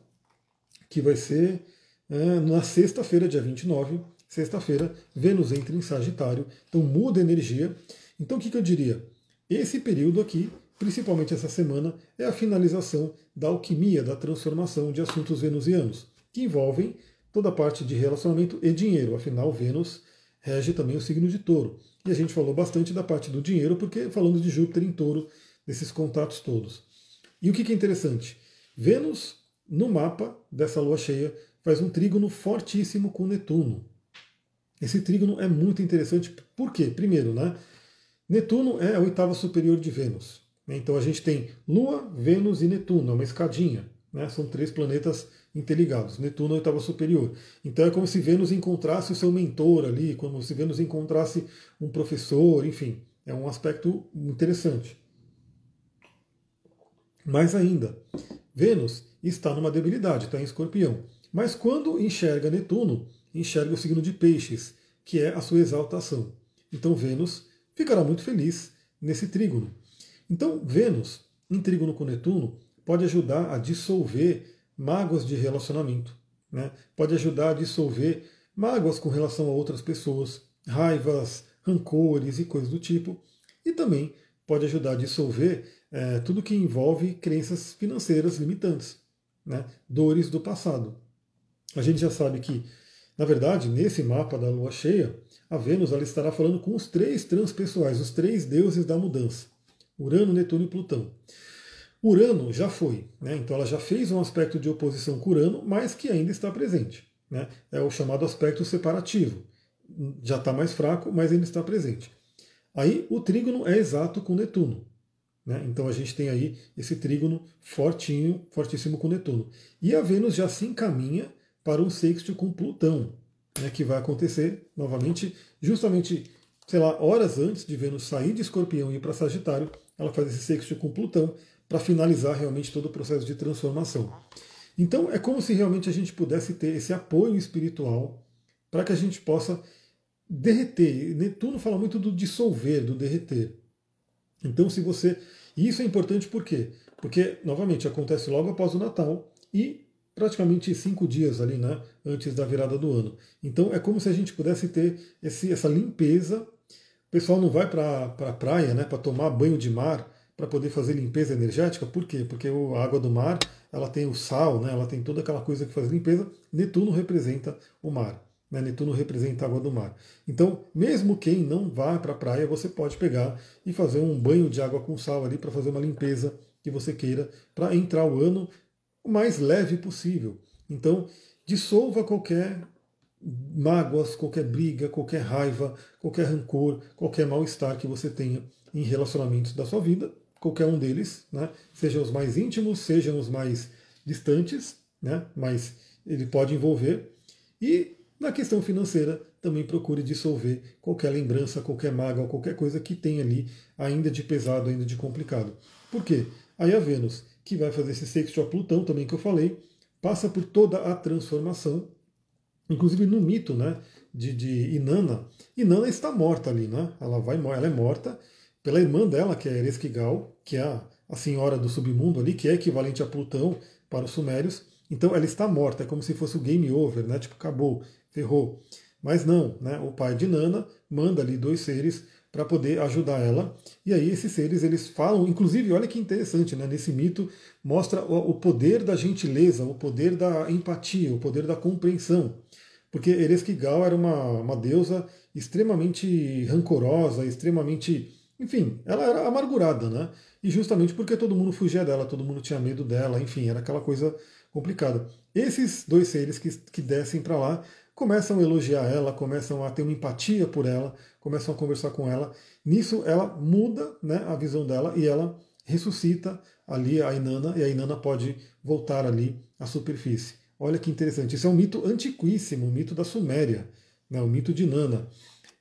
Que vai ser é, na sexta-feira, dia 29, sexta-feira, Vênus entra em Sagitário, então muda a energia. Então o que, que eu diria? Esse período aqui principalmente essa semana, é a finalização da alquimia, da transformação de assuntos venusianos, que envolvem toda a parte de relacionamento e dinheiro. Afinal, Vênus rege também o signo de touro. E a gente falou bastante da parte do dinheiro, porque falamos de Júpiter em touro, desses contatos todos. E o que é interessante? Vênus, no mapa dessa lua cheia, faz um trígono fortíssimo com Netuno. Esse trígono é muito interessante, por quê? Primeiro, né? Netuno é a oitava superior de Vênus. Então a gente tem Lua, Vênus e Netuno, é uma escadinha. Né? São três planetas interligados. Netuno é oitava superior. Então é como se Vênus encontrasse o seu mentor ali, como se Vênus encontrasse um professor, enfim. É um aspecto interessante. Mais ainda, Vênus está numa debilidade, está em escorpião. Mas quando enxerga Netuno, enxerga o signo de Peixes, que é a sua exaltação. Então Vênus ficará muito feliz nesse trígono. Então Vênus, em trígono com Netuno, pode ajudar a dissolver mágoas de relacionamento, né? pode ajudar a dissolver mágoas com relação a outras pessoas, raivas, rancores e coisas do tipo, e também pode ajudar a dissolver é, tudo que envolve crenças financeiras limitantes, né? dores do passado. A gente já sabe que, na verdade, nesse mapa da lua cheia, a Vênus ela estará falando com os três transpessoais, os três deuses da mudança: Urano, Netuno e Plutão. Urano já foi, né? então ela já fez um aspecto de oposição com Urano, mas que ainda está presente. Né? É o chamado aspecto separativo. Já está mais fraco, mas ainda está presente. Aí o trígono é exato com Netuno. Né? Então a gente tem aí esse trígono fortinho, fortíssimo com Netuno. E a Vênus já se encaminha para um sexto com Plutão, né? que vai acontecer novamente, justamente, sei lá, horas antes de Vênus sair de Escorpião e ir para Sagitário, ela faz esse sexto com Plutão para finalizar realmente todo o processo de transformação. Então é como se realmente a gente pudesse ter esse apoio espiritual para que a gente possa derreter. Netuno fala muito do dissolver, do derreter. Então, se você. E isso é importante por quê? Porque, novamente, acontece logo após o Natal e praticamente cinco dias ali, né? Antes da virada do ano. Então, é como se a gente pudesse ter esse, essa limpeza. O pessoal não vai para a pra praia, né? Para tomar banho de mar para poder fazer limpeza energética. Por quê? Porque a água do mar ela tem o sal, né? ela tem toda aquela coisa que faz limpeza. Netuno representa o mar. Né? Netuno representa a água do mar. Então, mesmo quem não vá para a praia, você pode pegar e fazer um banho de água com sal ali para fazer uma limpeza que você queira para entrar o ano o mais leve possível. Então, dissolva qualquer mágoas, qualquer briga, qualquer raiva, qualquer rancor, qualquer mal-estar que você tenha em relacionamentos da sua vida, qualquer um deles, né? sejam os mais íntimos, sejam os mais distantes, né? mas ele pode envolver. E na questão financeira, também procure dissolver qualquer lembrança, qualquer mágoa, qualquer coisa que tenha ali ainda de pesado, ainda de complicado. Por quê? Aí a Vênus, que vai fazer esse sexto a Plutão também que eu falei, passa por toda a transformação, inclusive no mito né, de, de Inanna. Inanna está morta ali, né? Ela, vai, ela é morta, pela irmã dela, que é Ereskkigal, que é a, a senhora do submundo ali, que é equivalente a Plutão para os sumérios. Então ela está morta, é como se fosse o game over, né? Tipo, acabou, ferrou. Mas não, né? O pai de Nana manda ali dois seres para poder ajudar ela. E aí esses seres eles falam, inclusive, olha que interessante, né? Nesse mito mostra o poder da gentileza, o poder da empatia, o poder da compreensão. Porque Ereskkigal era uma, uma deusa extremamente rancorosa, extremamente enfim, ela era amargurada, né? E justamente porque todo mundo fugia dela, todo mundo tinha medo dela, enfim, era aquela coisa complicada. Esses dois seres que, que descem para lá começam a elogiar ela, começam a ter uma empatia por ela, começam a conversar com ela. Nisso ela muda né, a visão dela e ela ressuscita ali a Inanna e a Inanna pode voltar ali à superfície. Olha que interessante. Isso é um mito antiquíssimo, o um mito da Suméria, né, o mito de Nana.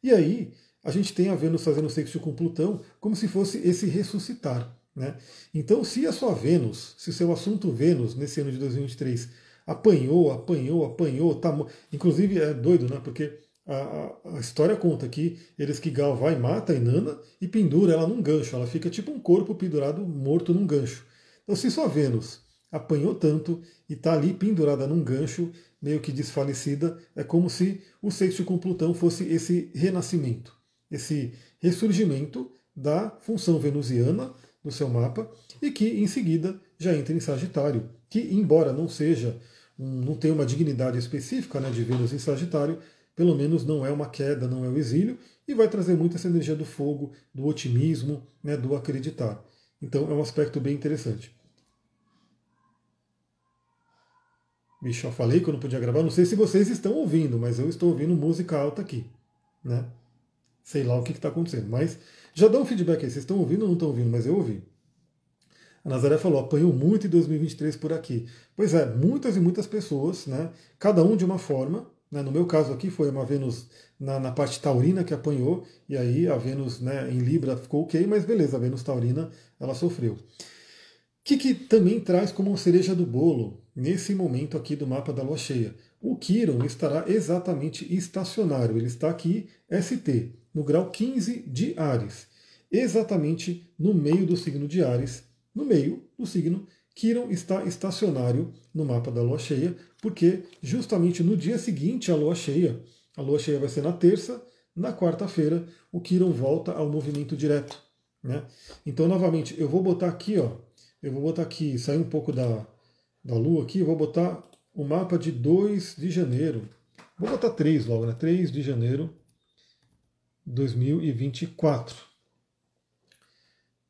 E aí a gente tem a Vênus fazendo sexto com Plutão como se fosse esse ressuscitar. Né? Então, se a sua Vênus, se o seu assunto Vênus nesse ano de 2023 apanhou, apanhou, apanhou, tá, inclusive é doido, né? Porque a, a, história conta que eles que Gal vai mata a Inanna e pendura ela num gancho. Ela fica tipo um corpo pendurado morto num gancho. Então, se sua Vênus apanhou tanto e está ali pendurada num gancho, meio que desfalecida, é como se o sexto com Plutão fosse esse renascimento esse ressurgimento da função venusiana no seu mapa e que em seguida já entra em Sagitário, que embora não seja um, não tem uma dignidade específica né, de Vênus em Sagitário, pelo menos não é uma queda, não é o exílio, e vai trazer muito essa energia do fogo, do otimismo, né, do acreditar. Então é um aspecto bem interessante. Bicho, eu falei que eu não podia gravar, não sei se vocês estão ouvindo, mas eu estou ouvindo música alta aqui. Né? Sei lá o que está acontecendo, mas já dá um feedback aí, vocês estão ouvindo ou não estão ouvindo, mas eu ouvi. A Nazaré falou, apanhou muito em 2023 por aqui. Pois é, muitas e muitas pessoas, né? Cada um de uma forma. Né, no meu caso aqui foi uma Vênus na, na, parte taurina que apanhou, e aí a Vênus né, em Libra ficou ok, mas beleza, a Vênus taurina ela sofreu. O que, que também traz como cereja do bolo nesse momento aqui do mapa da lua cheia? O Quiron estará exatamente estacionário, ele está aqui ST, no grau 15 de Ares, exatamente no meio do signo de Ares, no meio do signo, Quiron está estacionário no mapa da lua cheia, porque justamente no dia seguinte à lua cheia, a lua cheia vai ser na terça, na quarta-feira, o Quiron volta ao movimento direto. Né? Então, novamente, eu vou botar aqui, ó, eu vou botar aqui, sair um pouco da, da lua aqui, eu vou botar o mapa de 2 de janeiro. Vou botar 3 logo, né? 3 de janeiro 2024.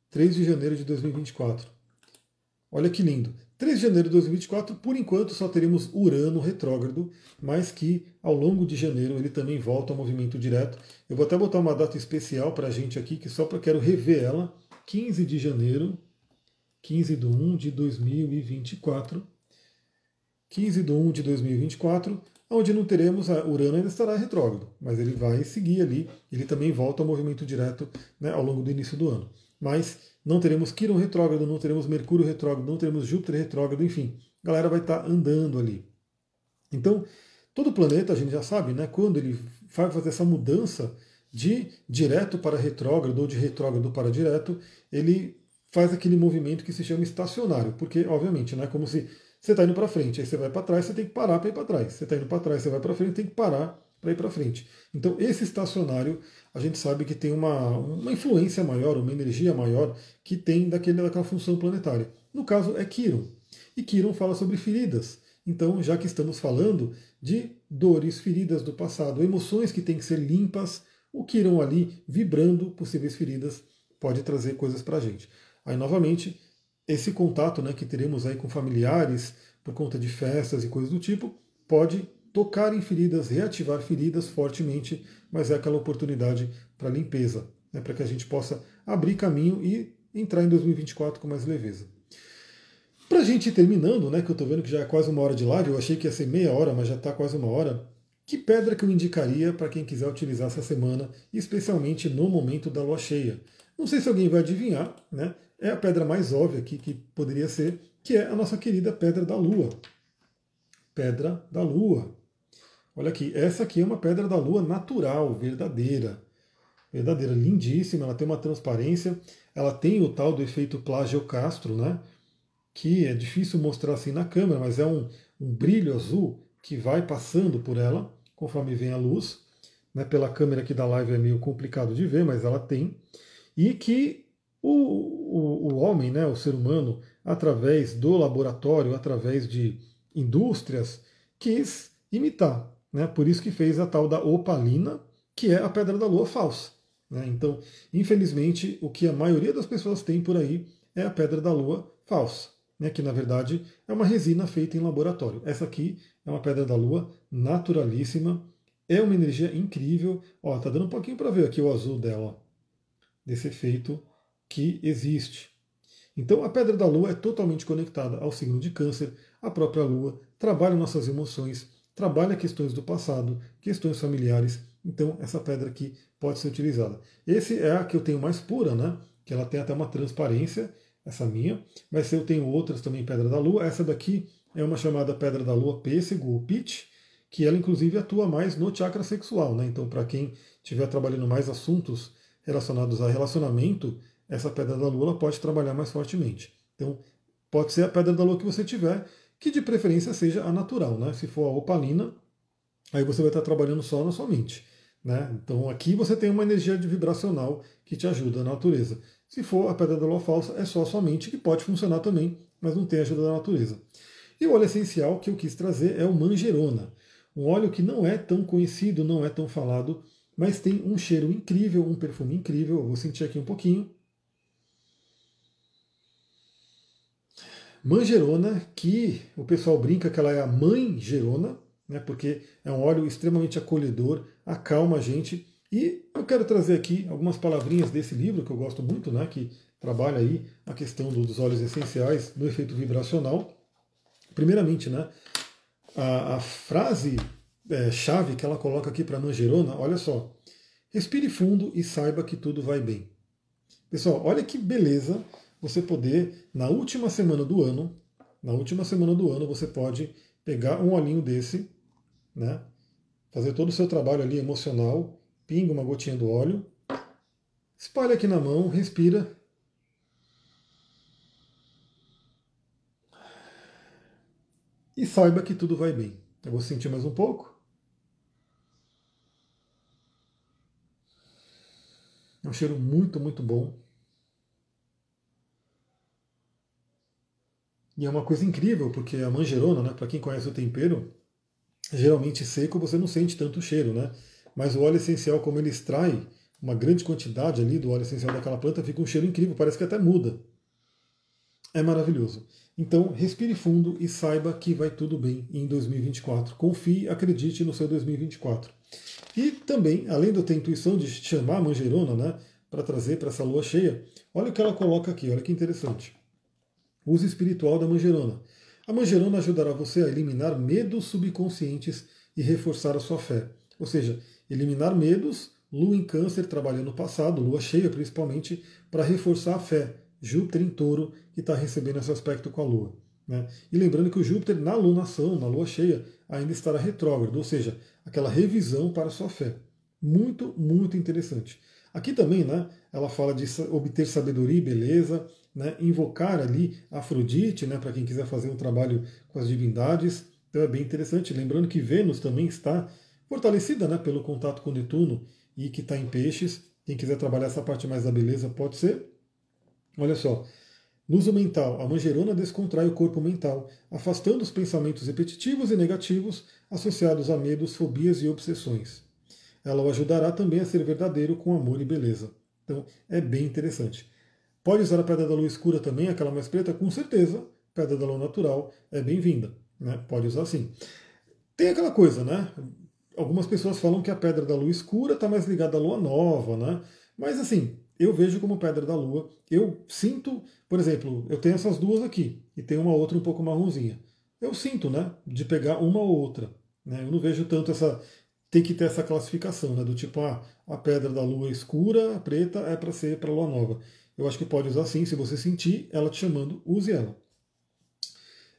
3 de janeiro de 2024. Olha que lindo. 3 de janeiro de 2024, por enquanto só teremos Urano retrógrado, mas que ao longo de janeiro ele também volta ao movimento direto. Eu vou até botar uma data especial para a gente aqui, que só para quero rever ela. 15 de janeiro, 15 de 1 de 2024. 15 de 1 de 2024, onde não teremos, a Urano ainda estará retrógrado, mas ele vai seguir ali, ele também volta ao movimento direto né, ao longo do início do ano mas não teremos Quirón retrógrado, não teremos Mercúrio retrógrado, não teremos Júpiter retrógrado, enfim, a galera vai estar andando ali. Então, todo planeta, a gente já sabe, né, quando ele vai fazer essa mudança de direto para retrógrado ou de retrógrado para direto, ele faz aquele movimento que se chama estacionário, porque, obviamente, não é como se você está indo para frente, aí você vai para trás, você tem que parar para ir para trás. Você está indo para trás, você vai para frente, tem que parar para ir para frente. Então, esse estacionário, a gente sabe que tem uma, uma influência maior, uma energia maior que tem daquele, daquela função planetária. No caso, é Quiron. E Quiron fala sobre feridas. Então, já que estamos falando de dores, feridas do passado, emoções que têm que ser limpas, o Quiron ali, vibrando possíveis feridas, pode trazer coisas para a gente. Aí, novamente, esse contato né, que teremos aí com familiares, por conta de festas e coisas do tipo, pode tocar em feridas, reativar feridas fortemente, mas é aquela oportunidade para limpeza, né, para que a gente possa abrir caminho e entrar em 2024 com mais leveza. Para a gente ir terminando, né, que eu estou vendo que já é quase uma hora de live, eu achei que ia ser meia hora, mas já está quase uma hora. Que pedra que eu indicaria para quem quiser utilizar essa semana, especialmente no momento da lua cheia? Não sei se alguém vai adivinhar, né? É a pedra mais óbvia aqui que poderia ser, que é a nossa querida pedra da lua. Pedra da lua. Olha aqui, essa aqui é uma pedra da lua natural, verdadeira. Verdadeira, lindíssima, ela tem uma transparência, ela tem o tal do efeito plagiocastro, né? Que é difícil mostrar assim na câmera, mas é um, um brilho azul que vai passando por ela conforme vem a luz. Né? Pela câmera aqui da live é meio complicado de ver, mas ela tem. E que o, o, o homem, né, o ser humano, através do laboratório, através de indústrias, quis imitar. Né? Por isso que fez a tal da opalina, que é a pedra da lua falsa. Né? Então, infelizmente, o que a maioria das pessoas tem por aí é a pedra da lua falsa, né? que na verdade é uma resina feita em laboratório. Essa aqui é uma pedra da lua naturalíssima, é uma energia incrível. Ó, tá dando um pouquinho para ver aqui o azul dela, ó, desse efeito que existe. Então, a pedra da lua é totalmente conectada ao signo de Câncer, a própria lua trabalha nossas emoções, trabalha questões do passado, questões familiares. Então, essa pedra aqui pode ser utilizada. Esse é a que eu tenho mais pura, né? Que ela tem até uma transparência, essa minha. Mas eu tenho outras também, pedra da lua. Essa daqui é uma chamada pedra da lua pêssego, ou pitch, que ela inclusive atua mais no chakra sexual, né? Então, para quem estiver trabalhando mais assuntos relacionados a relacionamento, essa pedra da lua pode trabalhar mais fortemente. Então, pode ser a pedra da lua que você tiver que de preferência seja a natural. Né? Se for a opalina, aí você vai estar trabalhando só na sua mente. Né? Então aqui você tem uma energia vibracional que te ajuda na natureza. Se for a pedra da lua falsa, é só a sua mente, que pode funcionar também, mas não tem ajuda da natureza. E o óleo essencial que eu quis trazer é o manjerona, um óleo que não é tão conhecido, não é tão falado, mas tem um cheiro incrível, um perfume incrível. Eu vou sentir aqui um pouquinho. Manjerona, que o pessoal brinca que ela é a mãe gerona, né, porque é um óleo extremamente acolhedor, acalma a gente. E eu quero trazer aqui algumas palavrinhas desse livro que eu gosto muito, né, que trabalha aí a questão dos óleos essenciais, do efeito vibracional. Primeiramente, né, a, a frase é, chave que ela coloca aqui para Manjerona, olha só. Respire fundo e saiba que tudo vai bem. Pessoal, olha que beleza você poder, na última semana do ano, na última semana do ano, você pode pegar um olhinho desse, né? Fazer todo o seu trabalho ali emocional, pinga uma gotinha do óleo, espalha aqui na mão, respira. E saiba que tudo vai bem. Eu vou sentir mais um pouco. É um cheiro muito, muito bom. E é uma coisa incrível, porque a manjerona, né, para quem conhece o tempero, geralmente seco você não sente tanto cheiro, né? Mas o óleo essencial, como ele extrai uma grande quantidade ali do óleo essencial daquela planta, fica um cheiro incrível, parece que até muda. É maravilhoso. Então, respire fundo e saiba que vai tudo bem em 2024. Confie, acredite no seu 2024. E também, além de eu ter a intuição de chamar a manjerona, né, para trazer para essa lua cheia, olha o que ela coloca aqui, olha que interessante uso espiritual da manjerona. A manjerona ajudará você a eliminar medos subconscientes e reforçar a sua fé. Ou seja, eliminar medos, lua em câncer trabalhando no passado, lua cheia principalmente, para reforçar a fé. Júpiter em touro, que está recebendo esse aspecto com a lua. Né? E lembrando que o Júpiter na lunação, na lua cheia, ainda estará retrógrado, ou seja, aquela revisão para a sua fé. Muito, muito interessante. Aqui também, né, ela fala de obter sabedoria e beleza, né, invocar ali Afrodite, né, para quem quiser fazer um trabalho com as divindades. Então é bem interessante. Lembrando que Vênus também está fortalecida né, pelo contato com Netuno e que está em peixes. Quem quiser trabalhar essa parte mais da beleza pode ser. Olha só. Uso mental, a manjerona descontrai o corpo mental, afastando os pensamentos repetitivos e negativos associados a medos, fobias e obsessões. Ela o ajudará também a ser verdadeiro com amor e beleza. Então é bem interessante. Pode usar a pedra da lua escura também, aquela mais preta? Com certeza. Pedra da lua natural é bem-vinda. Né? Pode usar sim. Tem aquela coisa, né? Algumas pessoas falam que a pedra da lua escura está mais ligada à lua nova, né? Mas assim, eu vejo como pedra da lua. Eu sinto, por exemplo, eu tenho essas duas aqui e tem uma outra um pouco marronzinha. Eu sinto, né? De pegar uma ou outra. Né? Eu não vejo tanto essa. Tem que ter essa classificação, né? Do tipo, ah, a pedra da lua escura, a preta, é para ser para lua nova. Eu acho que pode usar sim, se você sentir ela te chamando, use ela.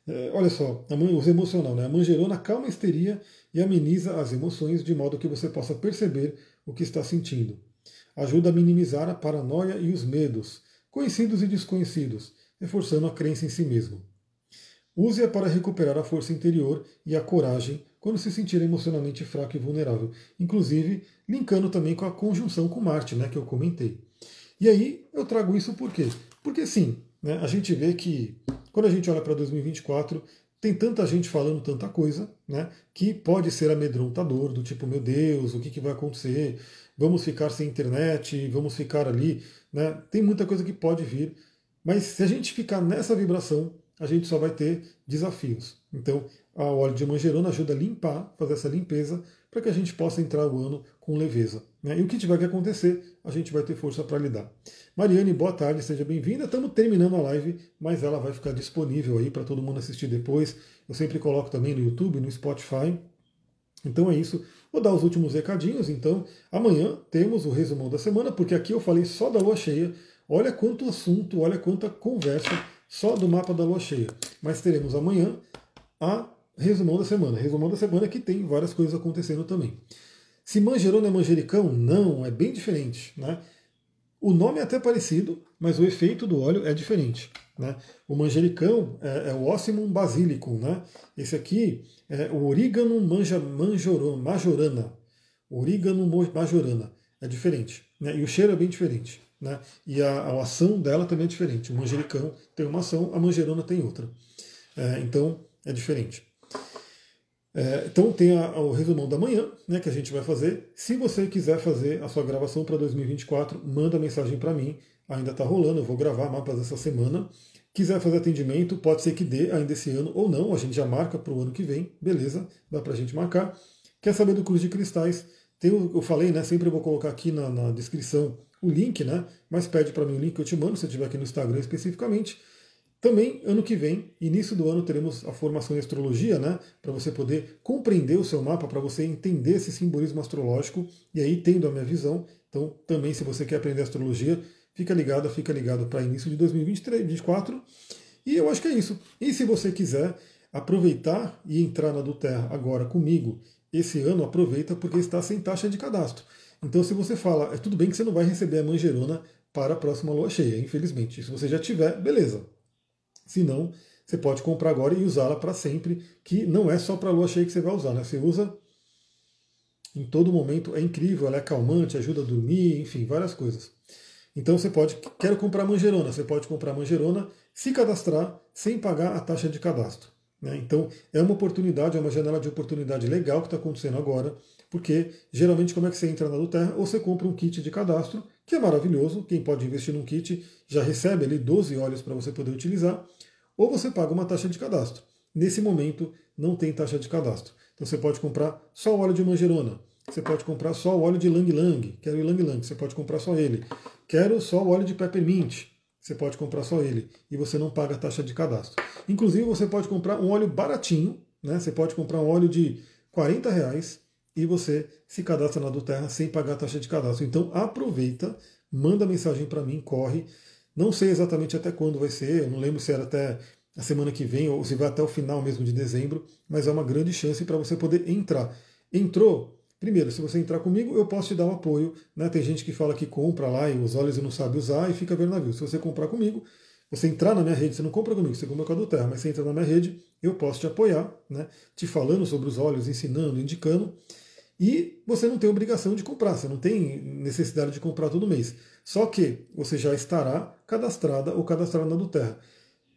É, olha só, a uso emocional, né? A manjerona calma a histeria e ameniza as emoções de modo que você possa perceber o que está sentindo. Ajuda a minimizar a paranoia e os medos, conhecidos e desconhecidos, reforçando a crença em si mesmo. Use-a para recuperar a força interior e a coragem quando se sentir emocionalmente fraco e vulnerável. Inclusive, linkando também com a conjunção com Marte, né, que eu comentei. E aí eu trago isso por quê? Porque sim, né, a gente vê que quando a gente olha para 2024, tem tanta gente falando tanta coisa, né, que pode ser amedrontador, do tipo, meu Deus, o que, que vai acontecer? Vamos ficar sem internet, vamos ficar ali. Né? Tem muita coisa que pode vir, mas se a gente ficar nessa vibração, a gente só vai ter desafios. Então, a óleo de manjerona ajuda a limpar, fazer essa limpeza, para que a gente possa entrar o ano com leveza. Né? E o que tiver que acontecer, a gente vai ter força para lidar. Mariane, boa tarde, seja bem-vinda. Estamos terminando a live, mas ela vai ficar disponível aí para todo mundo assistir depois. Eu sempre coloco também no YouTube, no Spotify. Então é isso. Vou dar os últimos recadinhos. Então, amanhã temos o resumão da semana, porque aqui eu falei só da lua cheia. Olha quanto assunto, olha quanta conversa só do mapa da lua cheia. Mas teremos amanhã a resumão da semana. Resumão da semana que tem várias coisas acontecendo também. Se manjerona é manjericão? Não, é bem diferente. Né? O nome é até parecido, mas o efeito do óleo é diferente. Né? O manjericão é, é o Ossimum basilicum. Né? Esse aqui é o Origanum manja, manjorona, majorana. Origanum majorana. É diferente. Né? E o cheiro é bem diferente. Né? E a, a ação dela também é diferente. O manjericão tem uma ação, a manjerona tem outra. É, então, é diferente. É, então tem a, o resumão da manhã, né, que a gente vai fazer. Se você quiser fazer a sua gravação para 2024, manda mensagem para mim. Ainda está rolando, eu vou gravar mapas essa semana. Quiser fazer atendimento, pode ser que dê ainda esse ano ou não, a gente já marca para o ano que vem, beleza? Dá para a gente marcar. Quer saber do Cruz de Cristais? Tem, eu falei, né? Sempre vou colocar aqui na, na descrição o link, né? Mas pede para mim o link que eu te mando, se estiver aqui no Instagram especificamente. Também, ano que vem, início do ano, teremos a formação em astrologia, né? Para você poder compreender o seu mapa, para você entender esse simbolismo astrológico, e aí tendo a minha visão. Então, também, se você quer aprender astrologia, fica ligado, fica ligado para início de 2023, 2024. E eu acho que é isso. E se você quiser aproveitar e entrar na do Terra agora comigo, esse ano aproveita porque está sem taxa de cadastro. Então, se você fala, é tudo bem que você não vai receber a manjerona para a próxima lua cheia, infelizmente. Se você já tiver, beleza. Se não, você pode comprar agora e usá-la para sempre, que não é só para a lua cheia que você vai usar, né? Você usa em todo momento, é incrível, ela é calmante, ajuda a dormir, enfim, várias coisas. Então você pode, quero comprar manjerona, você pode comprar manjerona, se cadastrar sem pagar a taxa de cadastro. Né? Então é uma oportunidade, é uma janela de oportunidade legal que está acontecendo agora, porque geralmente como é que você entra na do Terra? Ou você compra um kit de cadastro, que é maravilhoso, quem pode investir num kit já recebe ali 12 óleos para você poder utilizar, ou você paga uma taxa de cadastro. Nesse momento não tem taxa de cadastro. Então você pode comprar só o óleo de manjerona, você pode comprar só o óleo de lang lang, quero o lang lang, você pode comprar só ele. Quero só o óleo de peppermint, você pode comprar só ele e você não paga a taxa de cadastro. Inclusive você pode comprar um óleo baratinho, né? Você pode comprar um óleo de 40 reais e você se cadastra na do Terra sem pagar a taxa de cadastro. Então aproveita, manda mensagem para mim, corre. Não sei exatamente até quando vai ser, eu não lembro se era até a semana que vem ou se vai até o final mesmo de dezembro, mas é uma grande chance para você poder entrar. Entrou, Primeiro, se você entrar comigo, eu posso te dar um apoio. Né? Tem gente que fala que compra lá e os olhos não sabe usar e fica vendo navio. Se você comprar comigo, você entrar na minha rede, você não compra comigo, você compra com a do Terra, mas você entra na minha rede, eu posso te apoiar, né? te falando sobre os olhos, ensinando, indicando. E você não tem obrigação de comprar, você não tem necessidade de comprar todo mês. Só que você já estará cadastrada ou cadastrada na do Terra.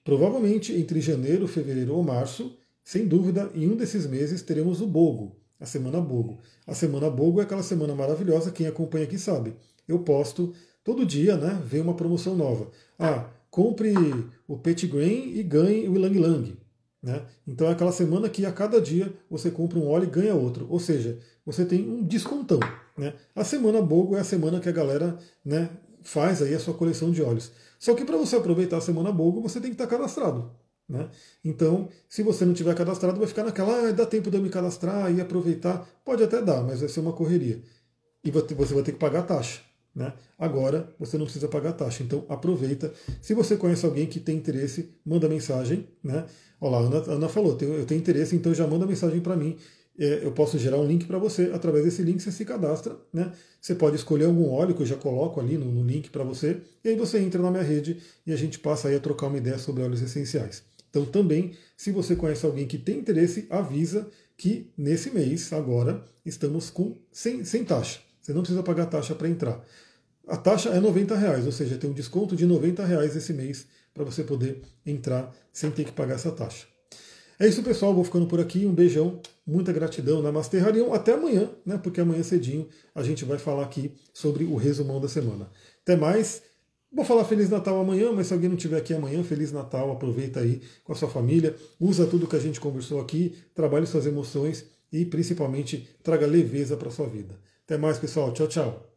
Provavelmente entre janeiro, fevereiro ou março, sem dúvida, em um desses meses teremos o Bogo, a Semana Bogo. A Semana Bogo é aquela semana maravilhosa, quem acompanha aqui sabe. Eu posto todo dia, né? Vem uma promoção nova. Ah, compre o Pet Grain e ganhe o Ilang Lang. Né? Então é aquela semana que a cada dia você compra um óleo e ganha outro. Ou seja, você tem um descontão. Né? A semana Bogo é a semana que a galera né, faz aí a sua coleção de óleos. Só que para você aproveitar a semana Bogo, você tem que estar cadastrado. Né? Então, se você não tiver cadastrado, vai ficar naquela, ah, dá tempo de eu me cadastrar e aproveitar. Pode até dar, mas vai ser uma correria. E você vai ter que pagar a taxa. Né? Agora você não precisa pagar taxa, então aproveita. Se você conhece alguém que tem interesse, manda mensagem. Né? Olha lá, a Ana, Ana falou, eu tenho interesse, então já manda mensagem para mim. É, eu posso gerar um link para você. Através desse link você se cadastra. Né? Você pode escolher algum óleo que eu já coloco ali no, no link para você. E aí você entra na minha rede e a gente passa aí a trocar uma ideia sobre óleos essenciais. Então, também, se você conhece alguém que tem interesse, avisa que nesse mês, agora, estamos com sem, sem taxa. Você não precisa pagar taxa para entrar. A taxa é 90 reais, ou seja, tem um desconto de 90 reais esse mês para você poder entrar sem ter que pagar essa taxa. É isso, pessoal. Vou ficando por aqui. Um beijão, muita gratidão. Namastê Harion. Até amanhã, né? Porque amanhã cedinho a gente vai falar aqui sobre o resumão da semana. Até mais. Vou falar Feliz Natal amanhã, mas se alguém não estiver aqui amanhã, Feliz Natal, aproveita aí com a sua família, usa tudo que a gente conversou aqui, trabalhe suas emoções e principalmente traga leveza para a sua vida. Até mais, pessoal. Tchau, tchau.